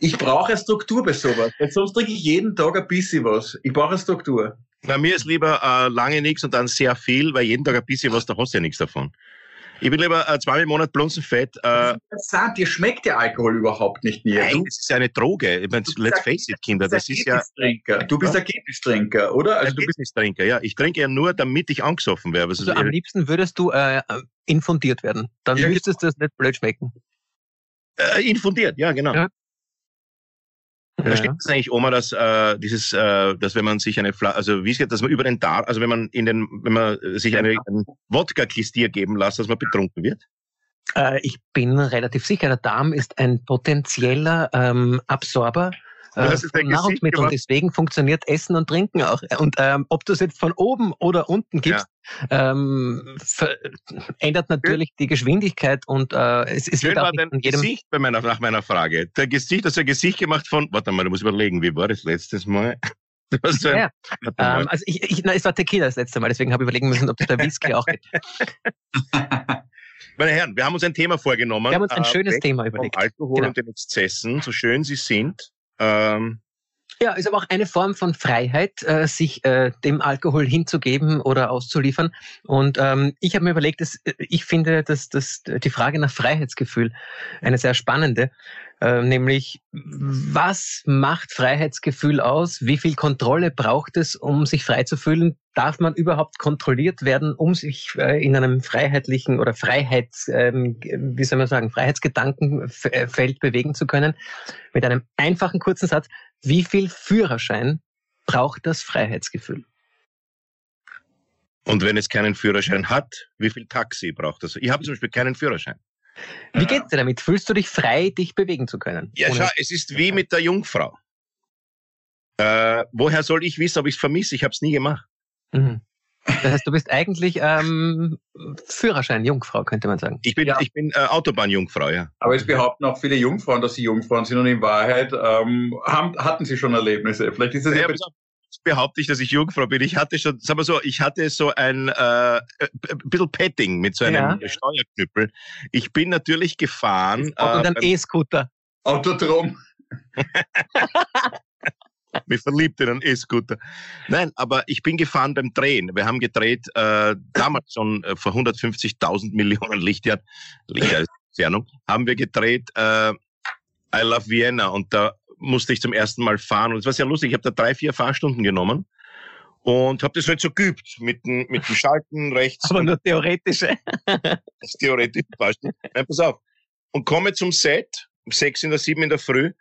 Speaker 3: ich brauche Struktur bei sowas. Weil sonst trinke ich jeden Tag ein bisschen was. Ich brauche Struktur.
Speaker 1: Na, mir ist lieber äh, lange nichts und dann sehr viel, weil jeden Tag ein bisschen was, da hast du ja nichts davon. Ich bin lieber äh, zweimal im Monat Blunzenfett. Äh, das
Speaker 3: ist interessant, dir schmeckt der Alkohol überhaupt nicht mehr.
Speaker 1: Nein, das ist ja eine Droge. Ich meine, let's face it, Kinder, das ist ja...
Speaker 3: Du bist Ergebnistrinker, oder?
Speaker 1: Also Ergebnistrinker, ja. Ich trinke ja nur, damit ich angesoffen werde.
Speaker 2: Also am liebsten würdest du äh, infundiert werden. Dann ja, müsstest du es nicht blöd schmecken.
Speaker 1: Äh, infundiert, ja, genau. Ja. Ja. Versteht das eigentlich, Oma, dass äh, dieses, äh, dass wenn man sich eine Flasche, also wie es geht, dass man über den Darm, also wenn man in den, wenn man sich eine, einen Wodka-Klistier geben lässt, dass man betrunken wird?
Speaker 2: Äh, ich bin relativ sicher, der Darm ist ein potenzieller ähm, Absorber äh, Nahrungsmitteln. Und deswegen funktioniert Essen und Trinken auch. Und ähm, ob du es jetzt von oben oder unten gibst, ja. ähm, ändert natürlich die Geschwindigkeit und äh, es, es
Speaker 1: Schön wird auch war dein jedem Gesicht bei meiner, nach meiner Frage. Der Gesicht, das ein Gesicht gemacht von, warte mal, du musst überlegen, wie war das letztes Mal? (laughs)
Speaker 2: So ja, ähm, also ich, ich, na, es war Tequila das letzte Mal, deswegen habe ich überlegen müssen, ob das der Whisky auch geht. (laughs)
Speaker 1: Meine Herren, wir haben uns ein Thema vorgenommen.
Speaker 2: Wir haben uns ein äh, schönes Thema überlegt.
Speaker 1: Alkohol genau. und den Exzessen, so schön sie sind. Ähm,
Speaker 2: ja, ist aber auch eine Form von Freiheit, äh, sich äh, dem Alkohol hinzugeben oder auszuliefern. Und ähm, ich habe mir überlegt, dass, äh, ich finde, dass, dass die Frage nach Freiheitsgefühl eine sehr spannende. Äh, nämlich, was macht Freiheitsgefühl aus? Wie viel Kontrolle braucht es, um sich frei zu fühlen? Darf man überhaupt kontrolliert werden, um sich äh, in einem freiheitlichen oder Freiheits, ähm, wie soll man sagen, Freiheitsgedankenfeld bewegen zu können? Mit einem einfachen kurzen Satz. Wie viel Führerschein braucht das Freiheitsgefühl?
Speaker 1: Und wenn es keinen Führerschein hat, wie viel Taxi braucht das? Ich habe zum Beispiel keinen Führerschein.
Speaker 2: Wie geht's dir damit? Fühlst du dich frei, dich bewegen zu können?
Speaker 1: Ja, schau, es ist wie mit der Jungfrau. Äh, woher soll ich wissen, ob ich es vermisse? Ich habe es nie gemacht.
Speaker 2: Mhm. Das heißt, du bist eigentlich ähm, Führerschein Jungfrau, könnte man sagen.
Speaker 1: Ich bin, ja. ich bin äh, Autobahnjungfrau, ja.
Speaker 3: Aber es behaupten auch viele Jungfrauen, dass sie Jungfrauen sind und in Wahrheit ähm, haben, hatten sie schon Erlebnisse. Vielleicht ist das ja, ja
Speaker 1: behaupte ich, dass ich Jungfrau bin. Ich hatte schon, sagen wir so, ich hatte so ein äh, ein bisschen Petting mit so einem ja. Steuerknüppel. Ich bin natürlich gefahren.
Speaker 2: Und äh, ein E-Scooter.
Speaker 3: Autodrom. (laughs)
Speaker 1: mich verliebt in einen E-Scooter. Nein, aber ich bin gefahren beim Drehen. Wir haben gedreht, äh, damals schon äh, vor 150.000 Millionen Lichtjahren, Lichtjahresentfernung, haben wir gedreht äh, I Love Vienna und da musste ich zum ersten Mal fahren. Und es war sehr lustig. Ich habe da drei, vier Fahrstunden genommen und habe das halt so geübt mit dem, mit dem Schalten rechts.
Speaker 2: Aber nur theoretische. (laughs)
Speaker 1: das theoretische Fahrstunden. Nein, pass auf. Und komme zum Set, um sechs in der sieben in der Früh.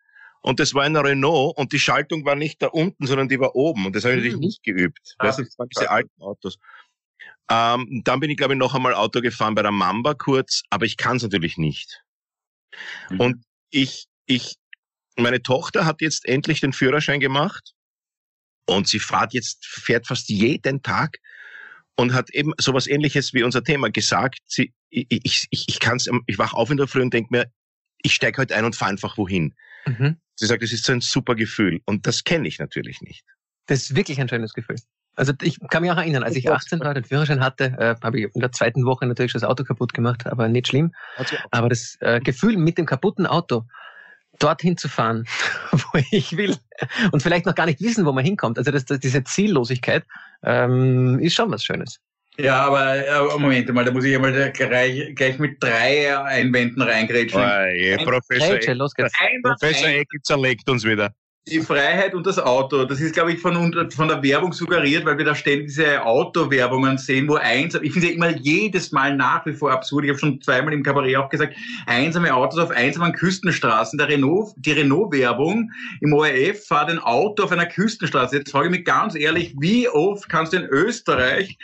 Speaker 1: Und das war ein Renault und die Schaltung war nicht da unten, sondern die war oben. Und das habe ich natürlich mhm. nicht geübt. Ah, weißt du, das waren diese alten Autos. Ähm, dann bin ich, glaube ich, noch einmal Auto gefahren bei der Mamba kurz, aber ich kann es natürlich nicht. Mhm. Und ich, ich meine Tochter hat jetzt endlich den Führerschein gemacht und sie fährt jetzt, fährt fast jeden Tag und hat eben sowas ähnliches wie unser Thema gesagt. Sie, ich, ich, ich, kann's, ich wach auf in der Früh und denke mir, ich steige heute ein und fahre einfach wohin. Mhm. Sie sagt, das ist so ein super Gefühl. Und das kenne ich natürlich nicht.
Speaker 2: Das ist wirklich ein schönes Gefühl. Also ich kann mich auch erinnern, als ich 18 war, den Führerschein hatte, äh, habe ich in der zweiten Woche natürlich schon das Auto kaputt gemacht, aber nicht schlimm. Aber das äh, Gefühl mit dem kaputten Auto dorthin zu fahren, (laughs) wo ich will und vielleicht noch gar nicht wissen, wo man hinkommt. Also das, das, diese Ziellosigkeit ähm, ist schon was Schönes.
Speaker 3: Ja, aber Moment mal, da muss ich einmal gleich, gleich mit drei Einwänden reingrätschen. Oh,
Speaker 1: je, Professor, Rätsche, los geht's. Professor Eckel zerlegt uns wieder
Speaker 3: die Freiheit und das Auto. Das ist, glaube ich, von, von der Werbung suggeriert, weil wir da ständig diese Autowerbungen sehen, wo einsam, ich finde ja immer jedes Mal nach wie vor absurd. Ich habe schon zweimal im Kabarett auch gesagt, einsame Autos auf einsamen Küstenstraßen. Der Renault, die Renault-Werbung im ORF fahrt ein Auto auf einer Küstenstraße. Jetzt frage ich mich ganz ehrlich, wie oft kannst du in Österreich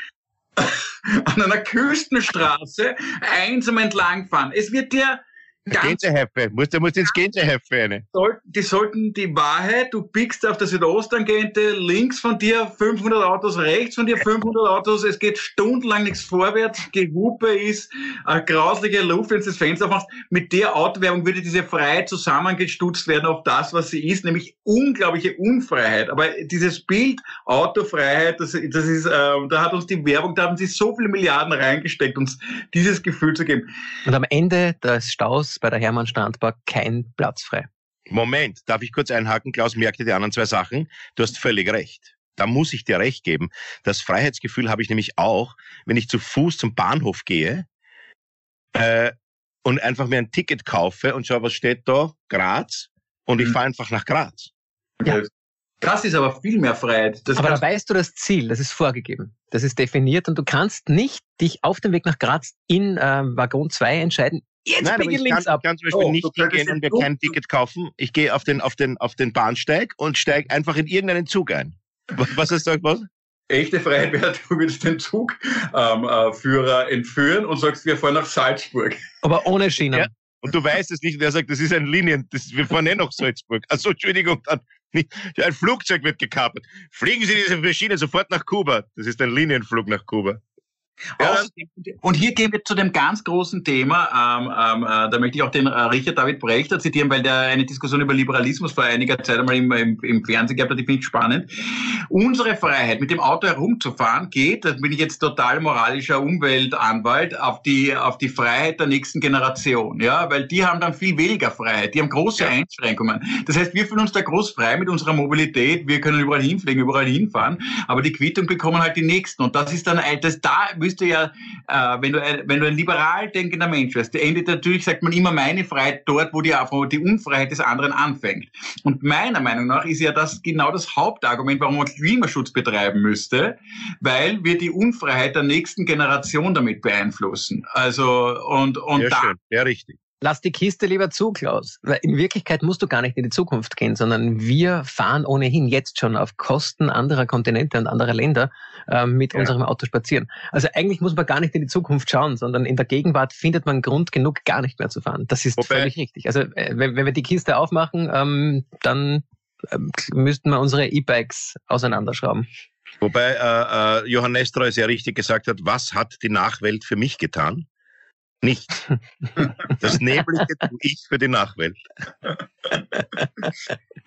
Speaker 3: (laughs) an einer Küstenstraße einsam entlangfahren? Es wird dir
Speaker 1: Gänseheffe, musst, du musst ins Gänseheffe rein.
Speaker 3: Die sollten die Wahrheit, du biegst auf der Südosttangente, links von dir 500 Autos, rechts von dir 500 Autos, es geht stundenlang nichts vorwärts, Gehupe ist, eine grausliche Luft, wenn du das Fenster aufmachst. Mit der Autowerbung würde diese Freiheit zusammengestutzt werden auf das, was sie ist, nämlich unglaubliche Unfreiheit. Aber dieses Bild Autofreiheit, das, das ist, äh, da hat uns die Werbung, da haben sie so viele Milliarden reingesteckt, uns dieses Gefühl zu geben.
Speaker 2: Und am Ende des Staus bei der Hermann Strandbar kein Platz frei.
Speaker 1: Moment, darf ich kurz einhaken? Klaus merkte die anderen zwei Sachen. Du hast völlig recht. Da muss ich dir recht geben. Das Freiheitsgefühl habe ich nämlich auch, wenn ich zu Fuß zum Bahnhof gehe äh, und einfach mir ein Ticket kaufe und schaue, was steht da? Graz. Und ich mhm. fahre einfach nach Graz.
Speaker 3: Ja. Das ist aber viel mehr Freiheit.
Speaker 2: Das aber da weißt du das Ziel, das ist vorgegeben. Das ist definiert und du kannst nicht dich auf dem Weg nach Graz in äh, Waggon 2 entscheiden,
Speaker 1: Jetzt Nein, biege links kann, ab. Ich kann zum Beispiel oh, nicht hingehen und mir kein Ticket kaufen. Ich gehe auf den, auf den, auf den Bahnsteig und steige einfach in irgendeinen Zug ein. Was hast du gesagt, was?
Speaker 3: Echte Freiheit wäre, du würdest den Zugführer ähm, äh, entführen und sagst, wir fahren nach Salzburg.
Speaker 2: Aber ohne Schiene. Ja.
Speaker 1: Und du weißt es nicht und er sagt, das ist ein Linien, das, wir fahren eh nach Salzburg. Also Entschuldigung, dann, ein Flugzeug wird gekapert. Fliegen Sie diese Schiene sofort nach Kuba. Das ist ein Linienflug nach Kuba.
Speaker 3: Ja, und hier gehen wir zu dem ganz großen Thema, ähm, ähm, äh, da möchte ich auch den äh, Richard David Brechter zitieren, weil der eine Diskussion über Liberalismus vor einiger Zeit einmal im, im, im Fernsehen gehabt hat, die finde ich spannend. Unsere Freiheit, mit dem Auto herumzufahren, geht, da bin ich jetzt total moralischer Umweltanwalt, auf die, auf die Freiheit der nächsten Generation, ja, weil die haben dann viel weniger Freiheit, die haben große ja. Einschränkungen. Das heißt, wir fühlen uns da groß frei mit unserer Mobilität, wir können überall hinfliegen, überall hinfahren, aber die Quittung bekommen halt die Nächsten und das ist dann, das da müsste ja, äh, wenn, du, wenn du ein liberal denkender Mensch wärst, der endet natürlich, sagt man immer, meine Freiheit dort, wo die, wo die Unfreiheit des anderen anfängt. Und meiner Meinung nach ist ja das genau das Hauptargument, warum man Klimaschutz betreiben müsste, weil wir die Unfreiheit der nächsten Generation damit beeinflussen. Also, und, und
Speaker 1: ja,
Speaker 3: da,
Speaker 1: schön. ja, richtig
Speaker 2: lass die Kiste lieber zu, Klaus. Weil in Wirklichkeit musst du gar nicht in die Zukunft gehen, sondern wir fahren ohnehin jetzt schon auf Kosten anderer Kontinente und anderer Länder äh, mit ja. unserem Auto spazieren. Also eigentlich muss man gar nicht in die Zukunft schauen, sondern in der Gegenwart findet man Grund genug, gar nicht mehr zu fahren. Das ist Wobei, völlig richtig. Also äh, wenn, wenn, wir die Kiste aufmachen, ähm, dann äh, müssten wir unsere E-Bikes auseinanderschrauben.
Speaker 1: Wobei äh, äh, Johann Nestroy sehr richtig gesagt hat, was hat die Nachwelt für mich getan? Nicht. Das Neblige tue ich für die Nachwelt.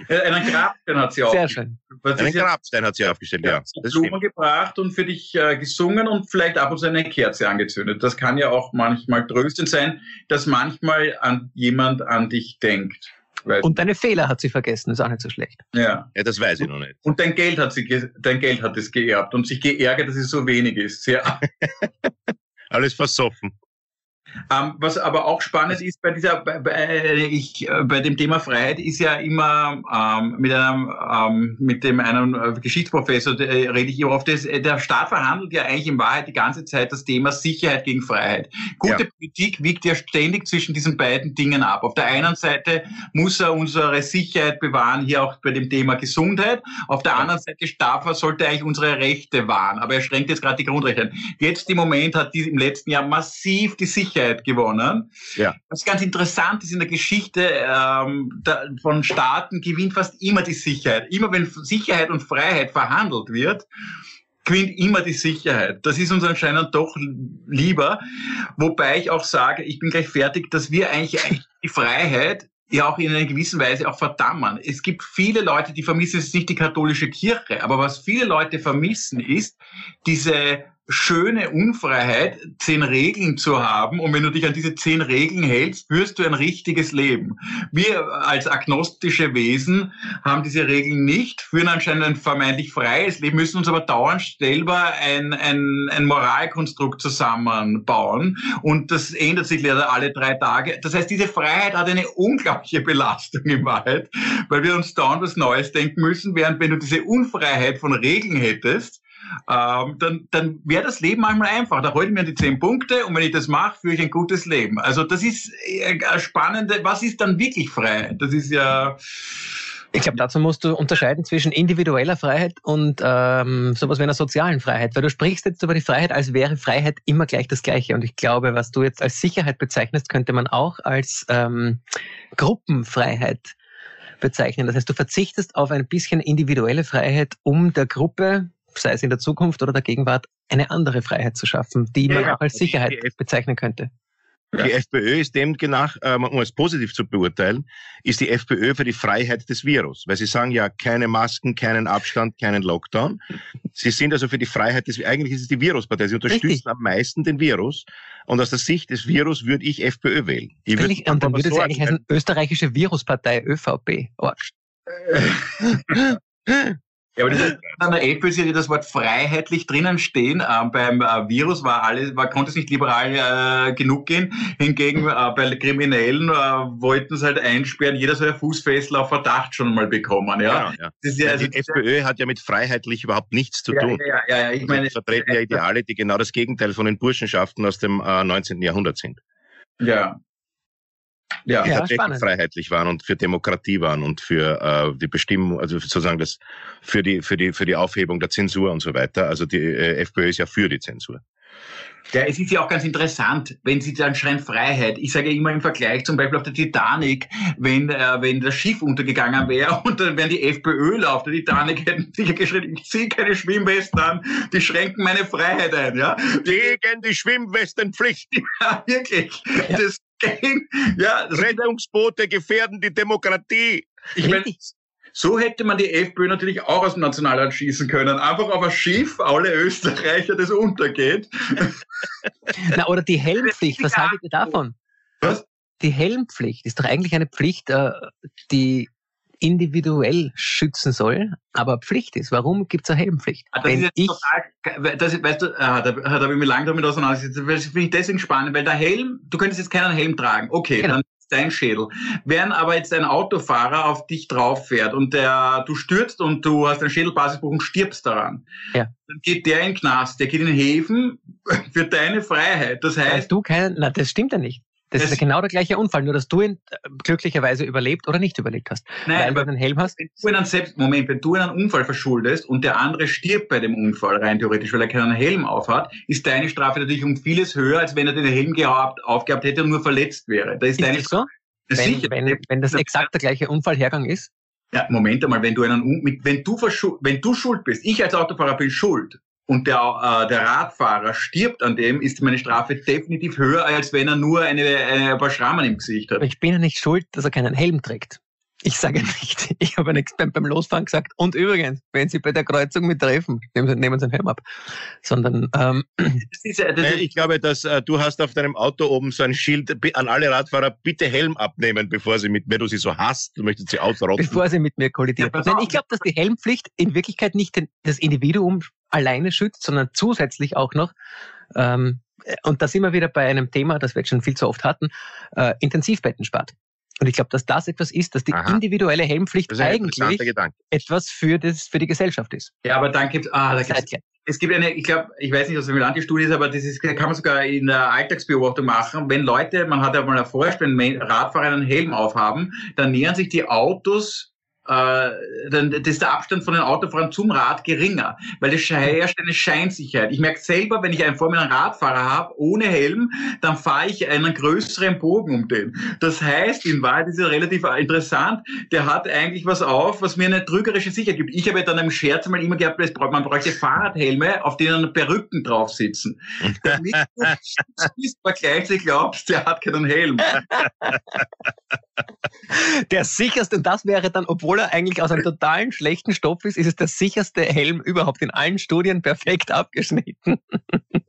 Speaker 3: Einen Grabstein hat sie
Speaker 1: Sehr schön. Einen Grabstein hat sie aufgestellt, ja.
Speaker 3: ja Blumen stimmt. gebracht und für dich äh, gesungen und vielleicht ab und zu eine Kerze angezündet. Das kann ja auch manchmal tröstend sein, dass manchmal an jemand an dich denkt.
Speaker 2: Und deine Fehler hat sie vergessen, ist auch nicht so schlecht.
Speaker 1: Ja. Ja, das weiß ich noch nicht.
Speaker 3: Und dein Geld hat sie, dein Geld hat es geerbt und sich geärgert, dass es so wenig ist. Sehr. (laughs)
Speaker 1: Alles versoffen.
Speaker 3: Ähm, was aber auch spannend ist bei dieser, bei, bei, ich, äh, bei dem Thema Freiheit ist ja immer ähm, mit einem, ähm, mit dem einem äh, Geschichtsprofessor der, äh, rede ich immer oft, das, der Staat verhandelt ja eigentlich in Wahrheit die ganze Zeit das Thema Sicherheit gegen Freiheit. Gute ja. Politik wiegt ja ständig zwischen diesen beiden Dingen ab. Auf der einen Seite muss er unsere Sicherheit bewahren, hier auch bei dem Thema Gesundheit. Auf der anderen Seite Staffel sollte eigentlich unsere Rechte wahren, aber er schränkt jetzt gerade die Grundrechte ein. Jetzt im Moment hat die im letzten Jahr massiv die Sicherheit Sicherheit gewonnen. Ja. Was ganz interessant ist in der Geschichte ähm, der, von Staaten gewinnt fast immer die Sicherheit. Immer wenn Sicherheit und Freiheit verhandelt wird, gewinnt immer die Sicherheit. Das ist uns anscheinend doch lieber. Wobei ich auch sage, ich bin gleich fertig, dass wir eigentlich, eigentlich die Freiheit ja auch in einer gewissen Weise auch verdammen. Es gibt viele Leute, die vermissen jetzt nicht die katholische Kirche, aber was viele Leute vermissen ist diese schöne Unfreiheit, zehn Regeln zu haben. Und wenn du dich an diese zehn Regeln hältst, führst du ein richtiges Leben. Wir als agnostische Wesen haben diese Regeln nicht, führen anscheinend ein vermeintlich freies Leben, müssen uns aber dauernd selber ein, ein, ein Moralkonstrukt zusammenbauen. Und das ändert sich leider alle drei Tage. Das heißt, diese Freiheit hat eine unglaubliche Belastung in Wahrheit, weil wir uns dauernd was Neues denken müssen, während wenn du diese Unfreiheit von Regeln hättest, ähm, dann, dann wäre das Leben einmal einfach. Da holen mir die zehn Punkte und wenn ich das mache, führe ich ein gutes Leben. Also das ist äh, eine spannende, was ist dann wirklich Freiheit? Das ist ja...
Speaker 2: Ich glaube, dazu musst du unterscheiden zwischen individueller Freiheit und ähm, sowas wie einer sozialen Freiheit, weil du sprichst jetzt über die Freiheit, als wäre Freiheit immer gleich das Gleiche. Und ich glaube, was du jetzt als Sicherheit bezeichnest, könnte man auch als ähm, Gruppenfreiheit bezeichnen. Das heißt, du verzichtest auf ein bisschen individuelle Freiheit, um der Gruppe sei es in der Zukunft oder der Gegenwart, eine andere Freiheit zu schaffen, die man ja, auch als Sicherheit bezeichnen könnte.
Speaker 1: Die FPÖ ist demnach, ähm, um es positiv zu beurteilen, ist die FPÖ für die Freiheit des Virus. Weil sie sagen ja, keine Masken, keinen Abstand, keinen Lockdown. Sie sind also für die Freiheit des, eigentlich ist es die Viruspartei. Sie unterstützen Richtig. am meisten den Virus. Und aus der Sicht des Virus würde ich FPÖ wählen.
Speaker 2: Ich würde und dann würde es eigentlich heißen, österreichische Viruspartei, ÖVP. Org. (laughs)
Speaker 3: Ja, aber das ist an der Apple-Serie das Wort freiheitlich drinnen stehen. Ähm, beim äh, Virus war alles, war, konnte es nicht liberal äh, genug gehen. Hingegen äh, bei Kriminellen äh, wollten es halt einsperren. Jeder soll ein Fußfessel auf Verdacht schon mal bekommen. Ja,
Speaker 1: genau, ja. ja also, die FPÖ hat ja mit freiheitlich überhaupt nichts zu tun. Ja, ja, ja, ich meine, Sie vertreten ja Ideale, die genau das Gegenteil von den Burschenschaften aus dem äh, 19. Jahrhundert sind.
Speaker 3: Ja,
Speaker 1: ja, ja tatsächlich spannend. freiheitlich waren und für Demokratie waren und für äh, die Bestimmung, also sozusagen das für die für die für die Aufhebung der Zensur und so weiter. Also die äh, FPÖ ist ja für die Zensur.
Speaker 3: Ja, es ist ja auch ganz interessant, wenn Sie dann schreien Freiheit. Ich sage ja immer im Vergleich zum Beispiel auf der Titanic, wenn, äh, wenn das Schiff untergegangen wäre (laughs) und dann wären die FPÖler auf der Titanic hätten sicher geschrien, ich ziehe keine Schwimmwesten an, die schränken meine Freiheit ein. Ja?
Speaker 1: Gegen die Schwimmwestenpflicht. (laughs)
Speaker 3: Ja, wirklich. Ja. Das
Speaker 1: ja, Rettungsboote gefährden die Demokratie.
Speaker 3: Ich meine, so hätte man die FPÖ natürlich auch aus dem Nationalrat schießen können. Einfach auf ein Schiff, alle Österreicher, das untergeht. (laughs)
Speaker 2: Na, oder die Helmpflicht, was haltet ihr davon? Was? Die Helmpflicht ist doch eigentlich eine Pflicht, äh, die individuell schützen soll, aber Pflicht ist. Warum gibt es eine Helmpflicht?
Speaker 3: Ah, das Wenn ist ich total, das, weißt du, ah, da, da habe ich mich lange damit auseinandergesetzt. Das finde ich deswegen spannend, weil der Helm, du könntest jetzt keinen Helm tragen. Okay, genau. dann ist dein Schädel. Während aber jetzt ein Autofahrer auf dich drauf fährt und der, du stürzt und du hast einen Schädelbasisbruch und stirbst daran, ja. dann geht der in den Knast, der geht in den Häfen (laughs) für deine Freiheit. Das heißt,
Speaker 2: Weil du keinen, na, das stimmt ja nicht. Das, das ist genau der gleiche Unfall, nur dass du ihn äh, glücklicherweise überlebt oder nicht überlebt hast.
Speaker 3: Nein, weil du einen Helm hast. Wenn du einen selbst, Moment, wenn du einen Unfall verschuldest und der andere stirbt bei dem Unfall rein theoretisch, weil er keinen Helm aufhat, ist deine Strafe natürlich um vieles höher, als wenn er den Helm gehabt, aufgehabt hätte und nur verletzt wäre. Da ist, ist deine
Speaker 2: das so? Wenn, sicher. Wenn, wenn das exakt der gleiche Unfallhergang ist?
Speaker 3: Ja, Moment einmal, wenn du einen, wenn du wenn du schuld bist, ich als Autofahrer bin schuld und der, äh, der Radfahrer stirbt an dem, ist meine Strafe definitiv höher, als wenn er nur eine, eine, ein paar Schrammen im Gesicht hat.
Speaker 2: Ich bin ja nicht schuld, dass er keinen Helm trägt. Ich sage nicht. Ich habe nichts beim, beim Losfahren gesagt. Und übrigens, wenn Sie bei der Kreuzung mit treffen, nehmen Sie, nehmen Sie einen Helm ab. Sondern ähm, das
Speaker 1: ist, das ist, ich glaube, dass äh, du hast auf deinem Auto oben so ein Schild an alle Radfahrer, bitte Helm abnehmen, bevor sie mit, wenn du sie so hast, du möchtest sie ausrotten.
Speaker 2: Bevor sie mit mir kollidieren. Ja, Nein, ich glaube, dass die Helmpflicht in Wirklichkeit nicht den, das Individuum alleine schützt, sondern zusätzlich auch noch ähm, und da sind wir wieder bei einem Thema, das wir jetzt schon viel zu oft hatten, äh, Intensivbetten spart. Und ich glaube, dass das etwas ist, dass die Aha. individuelle Helmpflicht eigentlich etwas für, das, für die Gesellschaft ist.
Speaker 3: Ja, aber dann gibt ah, da gibt's, es gibt eine, ich glaube, ich weiß nicht, was eine die Studie ist, aber das ist, kann man sogar in der Alltagsbeobachtung machen. Wenn Leute, man hat ja mal erforscht, wenn Radfahrer einen Helm aufhaben, dann nähern sich die Autos äh, dann ist der Abstand von den Autofahrern zum Rad geringer, weil es herrscht eine Scheinsicherheit. Ich merke selber, wenn ich einen vor mir einen Radfahrer habe, ohne Helm, dann fahre ich einen größeren Bogen um den. Das heißt, in Wahrheit ist ja relativ interessant, der hat eigentlich was auf, was mir eine trügerische Sicherheit gibt. Ich habe ja dann im Scherz mal immer gehabt, man bräuchte Fahrradhelme, auf denen Perücken drauf sitzen. Damit du aber gleichzeitig glaubst, der hat keinen Helm. (laughs)
Speaker 2: Der sicherste, und das wäre dann, obwohl er eigentlich aus einem totalen schlechten Stoff ist, ist es der sicherste Helm überhaupt in allen Studien perfekt abgeschnitten.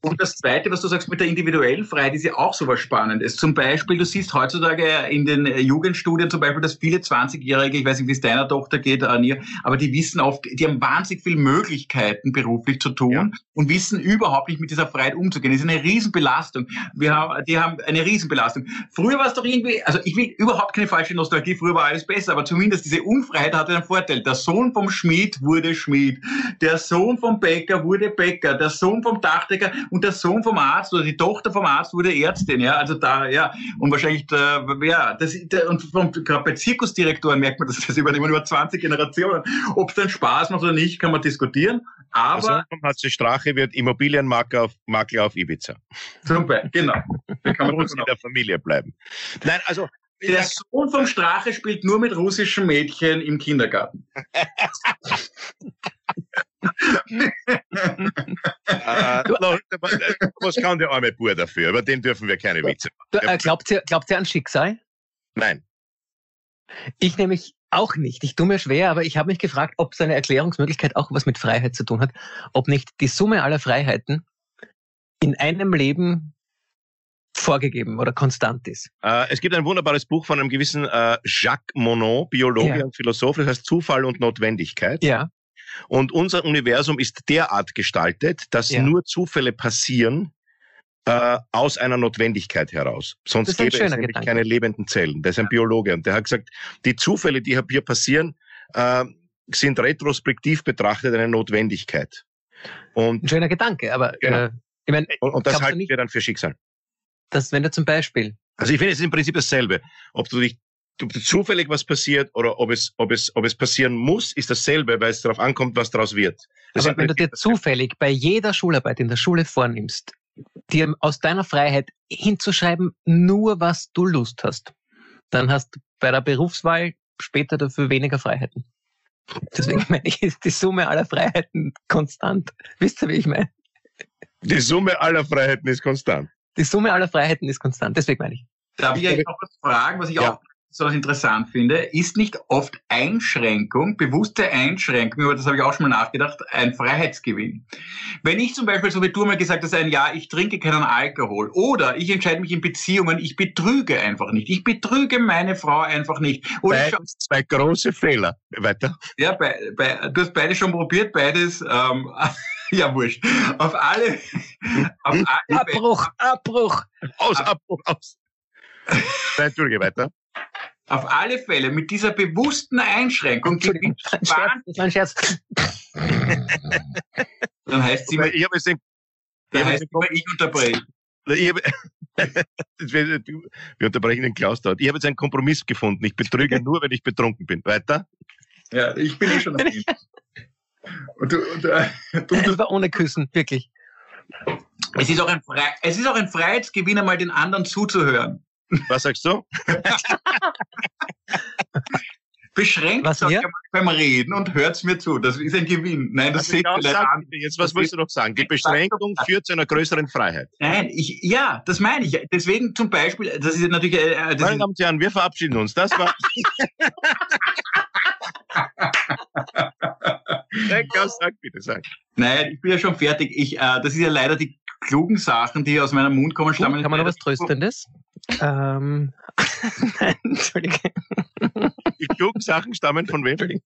Speaker 3: Und das Zweite, was du sagst mit der individuellen Freiheit, ist ja auch so was Spannendes. Zum Beispiel, du siehst heutzutage in den Jugendstudien zum Beispiel, dass viele 20-Jährige, ich weiß nicht, wie es deiner Tochter geht, Anir, aber die wissen oft, die haben wahnsinnig viele Möglichkeiten beruflich zu tun ja. und wissen überhaupt nicht mit dieser Freiheit umzugehen. Das ist eine Riesenbelastung. Wir haben, die haben eine Riesenbelastung. Früher war es doch irgendwie, also ich will überhaupt keine falsche Nostalgie, früher war alles besser, aber zumindest diese Unfreiheit hatte einen Vorteil. Der Sohn vom Schmied wurde Schmied, der Sohn vom Bäcker wurde Bäcker, der Sohn vom Dachdecker und der Sohn vom Arzt oder die Tochter vom Arzt wurde Ärztin, ja, also da, ja, und wahrscheinlich, der, ja, das, der, und gerade bei Zirkusdirektoren merkt man das, das über, über 20 Generationen. Ob es dann Spaß macht oder nicht, kann man diskutieren, aber...
Speaker 1: Also, sich Strache wird Immobilienmakler auf, Makler auf Ibiza.
Speaker 3: Zum Beispiel, genau.
Speaker 1: Da kann man in der Familie bleiben. Nein, also
Speaker 3: der Sohn vom Strache spielt nur mit russischen Mädchen im Kindergarten. (laughs)
Speaker 1: äh, was kann der arme Bur dafür? Über den dürfen wir keine Witze
Speaker 2: machen. Äh, glaubt, ihr, glaubt ihr an Schicksal?
Speaker 1: Nein.
Speaker 2: Ich nämlich auch nicht. Ich tue mir schwer, aber ich habe mich gefragt, ob seine Erklärungsmöglichkeit auch was mit Freiheit zu tun hat. Ob nicht die Summe aller Freiheiten in einem Leben vorgegeben oder konstant ist.
Speaker 1: Äh, es gibt ein wunderbares Buch von einem gewissen äh, Jacques Monod, Biologe ja. und Philosoph, das heißt Zufall und Notwendigkeit.
Speaker 2: Ja.
Speaker 1: Und unser Universum ist derart gestaltet, dass ja. nur Zufälle passieren äh, aus einer Notwendigkeit heraus. Sonst gäbe es nämlich keine lebenden Zellen. Der ist ein Biologe und der hat gesagt, die Zufälle, die hier passieren, äh, sind retrospektiv betrachtet eine Notwendigkeit.
Speaker 2: Und ein schöner Gedanke, aber
Speaker 1: genau. äh, ich meine, und, und das halten wir dann für Schicksal
Speaker 2: wenn du zum Beispiel.
Speaker 1: Also ich finde, es ist im Prinzip dasselbe. Ob du dich ob zufällig was passiert oder ob es, ob es, ob es passieren muss, ist dasselbe, weil es darauf ankommt, was daraus wird.
Speaker 2: Das Aber wenn du dir zufällig bei jeder Schularbeit in der Schule vornimmst, dir aus deiner Freiheit hinzuschreiben, nur was du Lust hast, dann hast du bei der Berufswahl später dafür weniger Freiheiten. Deswegen meine ich, ist die Summe aller Freiheiten konstant. Wisst ihr, wie ich meine?
Speaker 1: Die Summe aller Freiheiten ist konstant.
Speaker 2: Die Summe aller Freiheiten ist konstant. Deswegen meine ich.
Speaker 3: Darf ich euch noch was fragen, was ich ja. auch besonders interessant finde? Ist nicht oft Einschränkung, bewusste Einschränkung, über das habe ich auch schon mal nachgedacht, ein Freiheitsgewinn? Wenn ich zum Beispiel, so wie du mal gesagt hast, ein Jahr, ich trinke keinen Alkohol oder ich entscheide mich in Beziehungen, ich betrüge einfach nicht. Ich betrüge meine Frau einfach nicht. Oder
Speaker 1: beides zwei große Fehler. Weiter.
Speaker 3: Ja, bei, bei, du hast beide schon probiert, beides. Ähm, ja, wurscht. Auf alle.
Speaker 2: Auf alle Abbruch, Abbruch.
Speaker 1: Aus, Abbruch, aus. Entschuldige, weiter.
Speaker 3: Auf alle Fälle mit dieser bewussten Einschränkung gewinnt
Speaker 2: Das war ein Scherz.
Speaker 3: Dann heißt sie,
Speaker 1: ich habe es
Speaker 3: dann heißt immer, ich unterbreche. Ich hab, (laughs)
Speaker 1: wir unterbrechen den Klaus dort. Ich habe jetzt einen Kompromiss gefunden. Ich betrüge (laughs) nur, wenn ich betrunken bin. Weiter?
Speaker 3: Ja, ich bin eh schon auf (laughs)
Speaker 2: und du, und, äh, du, das war ohne Küssen, wirklich.
Speaker 3: Es ist, auch ein Fre es ist auch ein Freiheitsgewinn, einmal den anderen zuzuhören.
Speaker 1: Was sagst du?
Speaker 3: Beschränkt was euch beim Reden und hört mir zu. Das ist ein Gewinn. Nein, das seht ihr leider
Speaker 1: an. Jetzt, was willst du noch sagen? Die Beschränkung führt zu einer größeren Freiheit.
Speaker 3: Nein, ich, ja, das meine ich. Deswegen zum Beispiel, das ist natürlich... Äh,
Speaker 1: äh Meine Damen und Herren, wir verabschieden uns. Das war... (laughs) Nein, Klaus, sag bitte, sag.
Speaker 3: Nein, ich bin ja schon fertig. Ich, äh, das ist ja leider die klugen Sachen, die aus meinem Mund kommen,
Speaker 2: stammen. Kann man noch was Tröstendes? ähm, (laughs) Nein, Entschuldige.
Speaker 1: Die klugen Sachen stammen von wem? Ähm,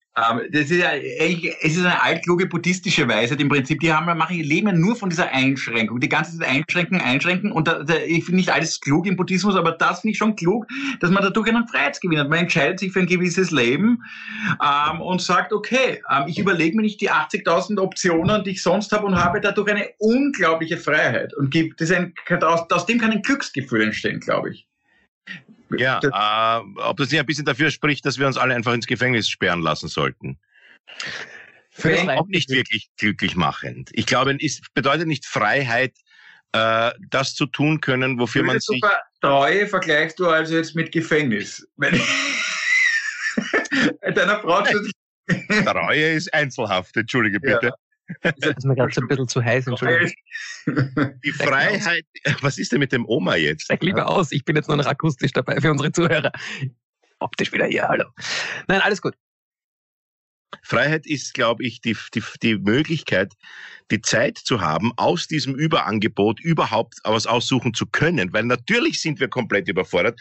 Speaker 3: das ist ja, es ist eine altkluge buddhistische Weisheit im Prinzip. Die haben, machen ihr Leben nur von dieser Einschränkung. Die ganze Zeit einschränken, einschränken. Und da, da, ich finde nicht alles klug im Buddhismus, aber das finde ich schon klug, dass man dadurch einen Freiheitsgewinn hat. Man entscheidet sich für ein gewisses Leben ähm, und sagt, okay, ähm, ich überlege mir nicht die 80.000 Optionen, die ich sonst habe und habe dadurch eine unglaubliche Freiheit. Und gibt, das ein, aus, aus dem kann ein Glücksgefühl entstehen, glaube ich.
Speaker 1: Ja, äh, ob das nicht ein bisschen dafür spricht, dass wir uns alle einfach ins Gefängnis sperren lassen sollten. Vielleicht auch nicht wirklich glücklich machend. Ich glaube, es bedeutet nicht Freiheit, äh, das zu tun können, wofür man sich...
Speaker 3: Treue vergleichst du also jetzt mit Gefängnis. (laughs) Deiner Frau
Speaker 1: Treue ist Einzelhaft, entschuldige bitte. Ja.
Speaker 2: Das ist mir gerade so ein bisschen zu heiß, Entschuldigung.
Speaker 1: Die Freiheit, was ist denn mit dem Oma jetzt?
Speaker 2: Steig lieber aus, ich bin jetzt nur noch akustisch dabei für unsere Zuhörer. Optisch wieder hier, hallo. Nein, alles gut.
Speaker 1: Freiheit ist, glaube ich, die, die, die Möglichkeit, die Zeit zu haben, aus diesem Überangebot überhaupt was aussuchen zu können. Weil natürlich sind wir komplett überfordert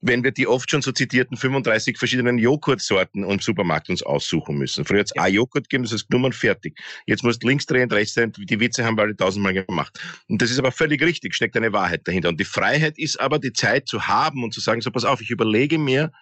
Speaker 1: wenn wir die oft schon so zitierten 35 verschiedenen Joghurtsorten im Supermarkt uns aussuchen müssen. Früher hat es ja. A-Joghurt gegeben, das ist genommen fertig. Jetzt musst du links drehen, rechts drehen. Die Witze haben wir alle tausendmal gemacht. Und das ist aber völlig richtig, steckt eine Wahrheit dahinter. Und die Freiheit ist aber, die Zeit zu haben und zu sagen, so pass auf, ich überlege mir,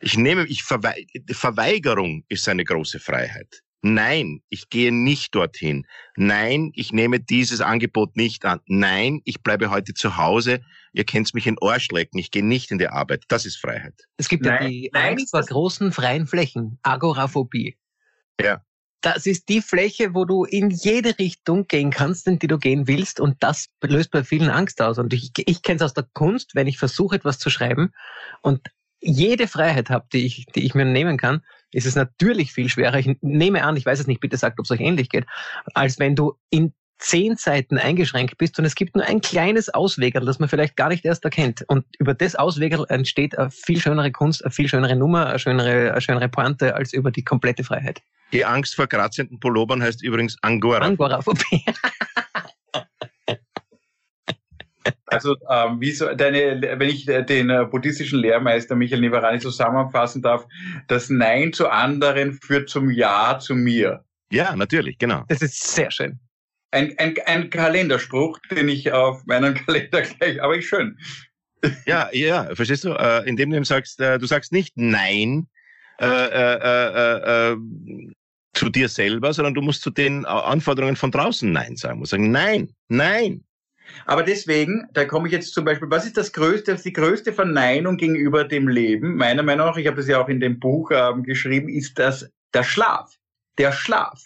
Speaker 1: ich nehme, ich verwe Verweigerung ist eine große Freiheit. Nein, ich gehe nicht dorthin. Nein, ich nehme dieses Angebot nicht an. Nein, ich bleibe heute zu Hause. Ihr kennt mich in Ohrschlecken. Ich gehe nicht in die Arbeit. Das ist Freiheit.
Speaker 2: Es gibt nein, ja die nein, Angst vor großen freien Flächen. Agoraphobie.
Speaker 1: Ja.
Speaker 2: Das ist die Fläche, wo du in jede Richtung gehen kannst, in die du gehen willst. Und das löst bei vielen Angst aus. Und ich, ich kenne es aus der Kunst, wenn ich versuche, etwas zu schreiben und jede Freiheit habe, die ich, die ich mir nehmen kann, ist es natürlich viel schwerer. Ich nehme an, ich weiß es nicht, bitte sagt, ob es euch ähnlich geht, als wenn du in zehn Seiten eingeschränkt bist und es gibt nur ein kleines Auswegerl, das man vielleicht gar nicht erst erkennt. Und über das Auswegerl entsteht eine viel schönere Kunst, eine viel schönere Nummer, eine schönere, eine schönere Pointe als über die komplette Freiheit.
Speaker 1: Die Angst vor grazenden Pullovern heißt übrigens Angora.
Speaker 2: Angora-Phobie. (laughs)
Speaker 3: Also ähm, wie so deine, wenn ich den äh, buddhistischen Lehrmeister Michael Nivarani zusammenfassen darf, das Nein zu anderen führt zum Ja zu mir.
Speaker 1: Ja, natürlich, genau.
Speaker 2: Das ist sehr schön.
Speaker 3: Ein, ein, ein Kalenderspruch, den ich auf meinen Kalender gleich, aber ich schön.
Speaker 1: Ja, ja, verstehst du? Äh, indem du sagst, äh, du sagst nicht Nein äh, äh, äh, äh, zu dir selber, sondern du musst zu den Anforderungen von draußen Nein sagen. Du musst sagen Nein, Nein,
Speaker 3: aber deswegen, da komme ich jetzt zum Beispiel, was ist das größte, die größte Verneinung gegenüber dem Leben? Meiner Meinung nach, ich habe das ja auch in dem Buch ähm, geschrieben, ist das der Schlaf. Der Schlaf.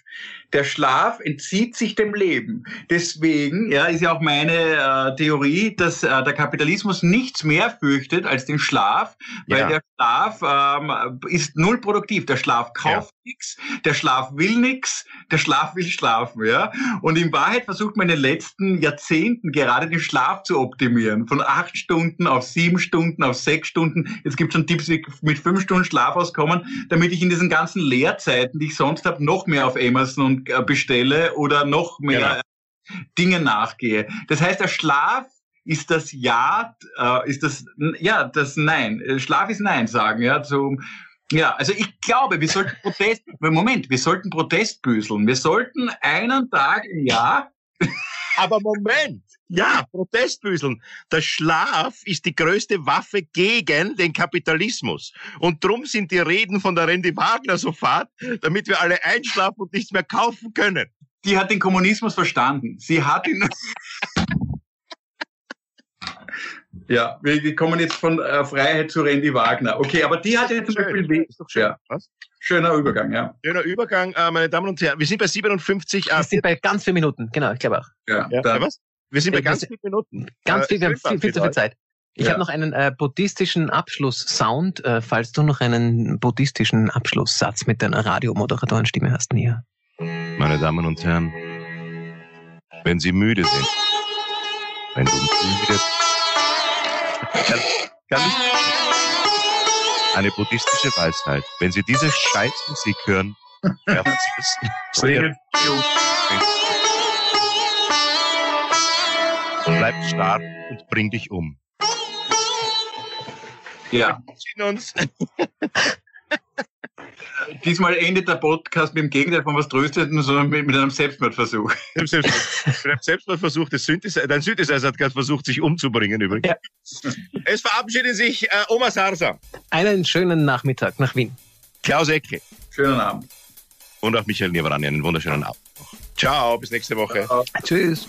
Speaker 3: Der Schlaf entzieht sich dem Leben. Deswegen ja, ist ja auch meine äh, Theorie, dass äh, der Kapitalismus nichts mehr fürchtet als den Schlaf, weil ja. der Schlaf ähm, ist null produktiv. Der Schlaf kauft ja. nichts, der Schlaf will nichts, der Schlaf will schlafen. Ja? Und in Wahrheit versucht man in den letzten Jahrzehnten gerade den Schlaf zu optimieren. Von acht Stunden auf sieben Stunden, auf sechs Stunden. Jetzt gibt es schon Tipps, wie mit fünf Stunden Schlaf auskommen, damit ich in diesen ganzen Leerzeiten, die ich sonst habe, noch mehr auf Amazon und äh, bestelle oder noch mehr genau. Dinge nachgehe. Das heißt, der Schlaf ist das Ja, äh, ist das ja das Nein. Äh, Schlaf ist Nein sagen, ja zum ja, also ich glaube, wir sollten Protest, (laughs) Moment, wir sollten Protest büßeln. Wir sollten einen Tag im Jahr.
Speaker 1: Aber Moment, ja, Protestbüseln. Der Schlaf ist die größte Waffe gegen den Kapitalismus. Und drum sind die Reden von der Randy Wagner so fad, damit wir alle einschlafen und nichts mehr kaufen können.
Speaker 3: Die hat den Kommunismus verstanden. Sie hat ihn. (laughs) ja, wir kommen jetzt von äh, Freiheit zu Randy Wagner. Okay, aber die hat ja zum Schön. Beispiel. Ist doch schön. Ja. Was? Schöner Übergang, ja.
Speaker 1: Schöner Übergang, äh, meine Damen und Herren. Wir sind bei 57.
Speaker 2: Äh, wir sind bei ganz vier Minuten, genau, ich glaube auch.
Speaker 1: Ja, ja. Da, was? Wir sind bei äh, ganz vier Minuten.
Speaker 2: Ganz viel, wir haben viel, viel zu viel Zeit. Ich ja. habe noch einen äh, buddhistischen Abschlusssound, äh, falls du noch einen buddhistischen Abschlusssatz mit deiner Radiomoderatorenstimme hast, Nia.
Speaker 1: Meine Damen und Herren, wenn Sie müde sind, wenn du müde kann, kann ich eine buddhistische Weisheit. Wenn Sie diese Scheißmusik hören, (laughs) werden Sie es Bleib stark und bring dich um.
Speaker 3: Ja. Wir sehen uns. (laughs) Diesmal endet der Podcast mit dem Gegenteil von was Trösteten, sondern mit, mit einem Selbstmordversuch. (laughs)
Speaker 1: mit einem Selbstmordversuch des Synthesizer. Dein Synthesizer hat gerade versucht, sich umzubringen übrigens. Ja. Es verabschiedet sich äh, Oma Sarsa.
Speaker 2: Einen schönen Nachmittag nach Wien.
Speaker 1: Klaus Ecke.
Speaker 3: Schönen Abend.
Speaker 1: Und auch Michael Niewarani. Einen wunderschönen Abend. Ciao, bis nächste Woche. Ciao.
Speaker 2: Tschüss.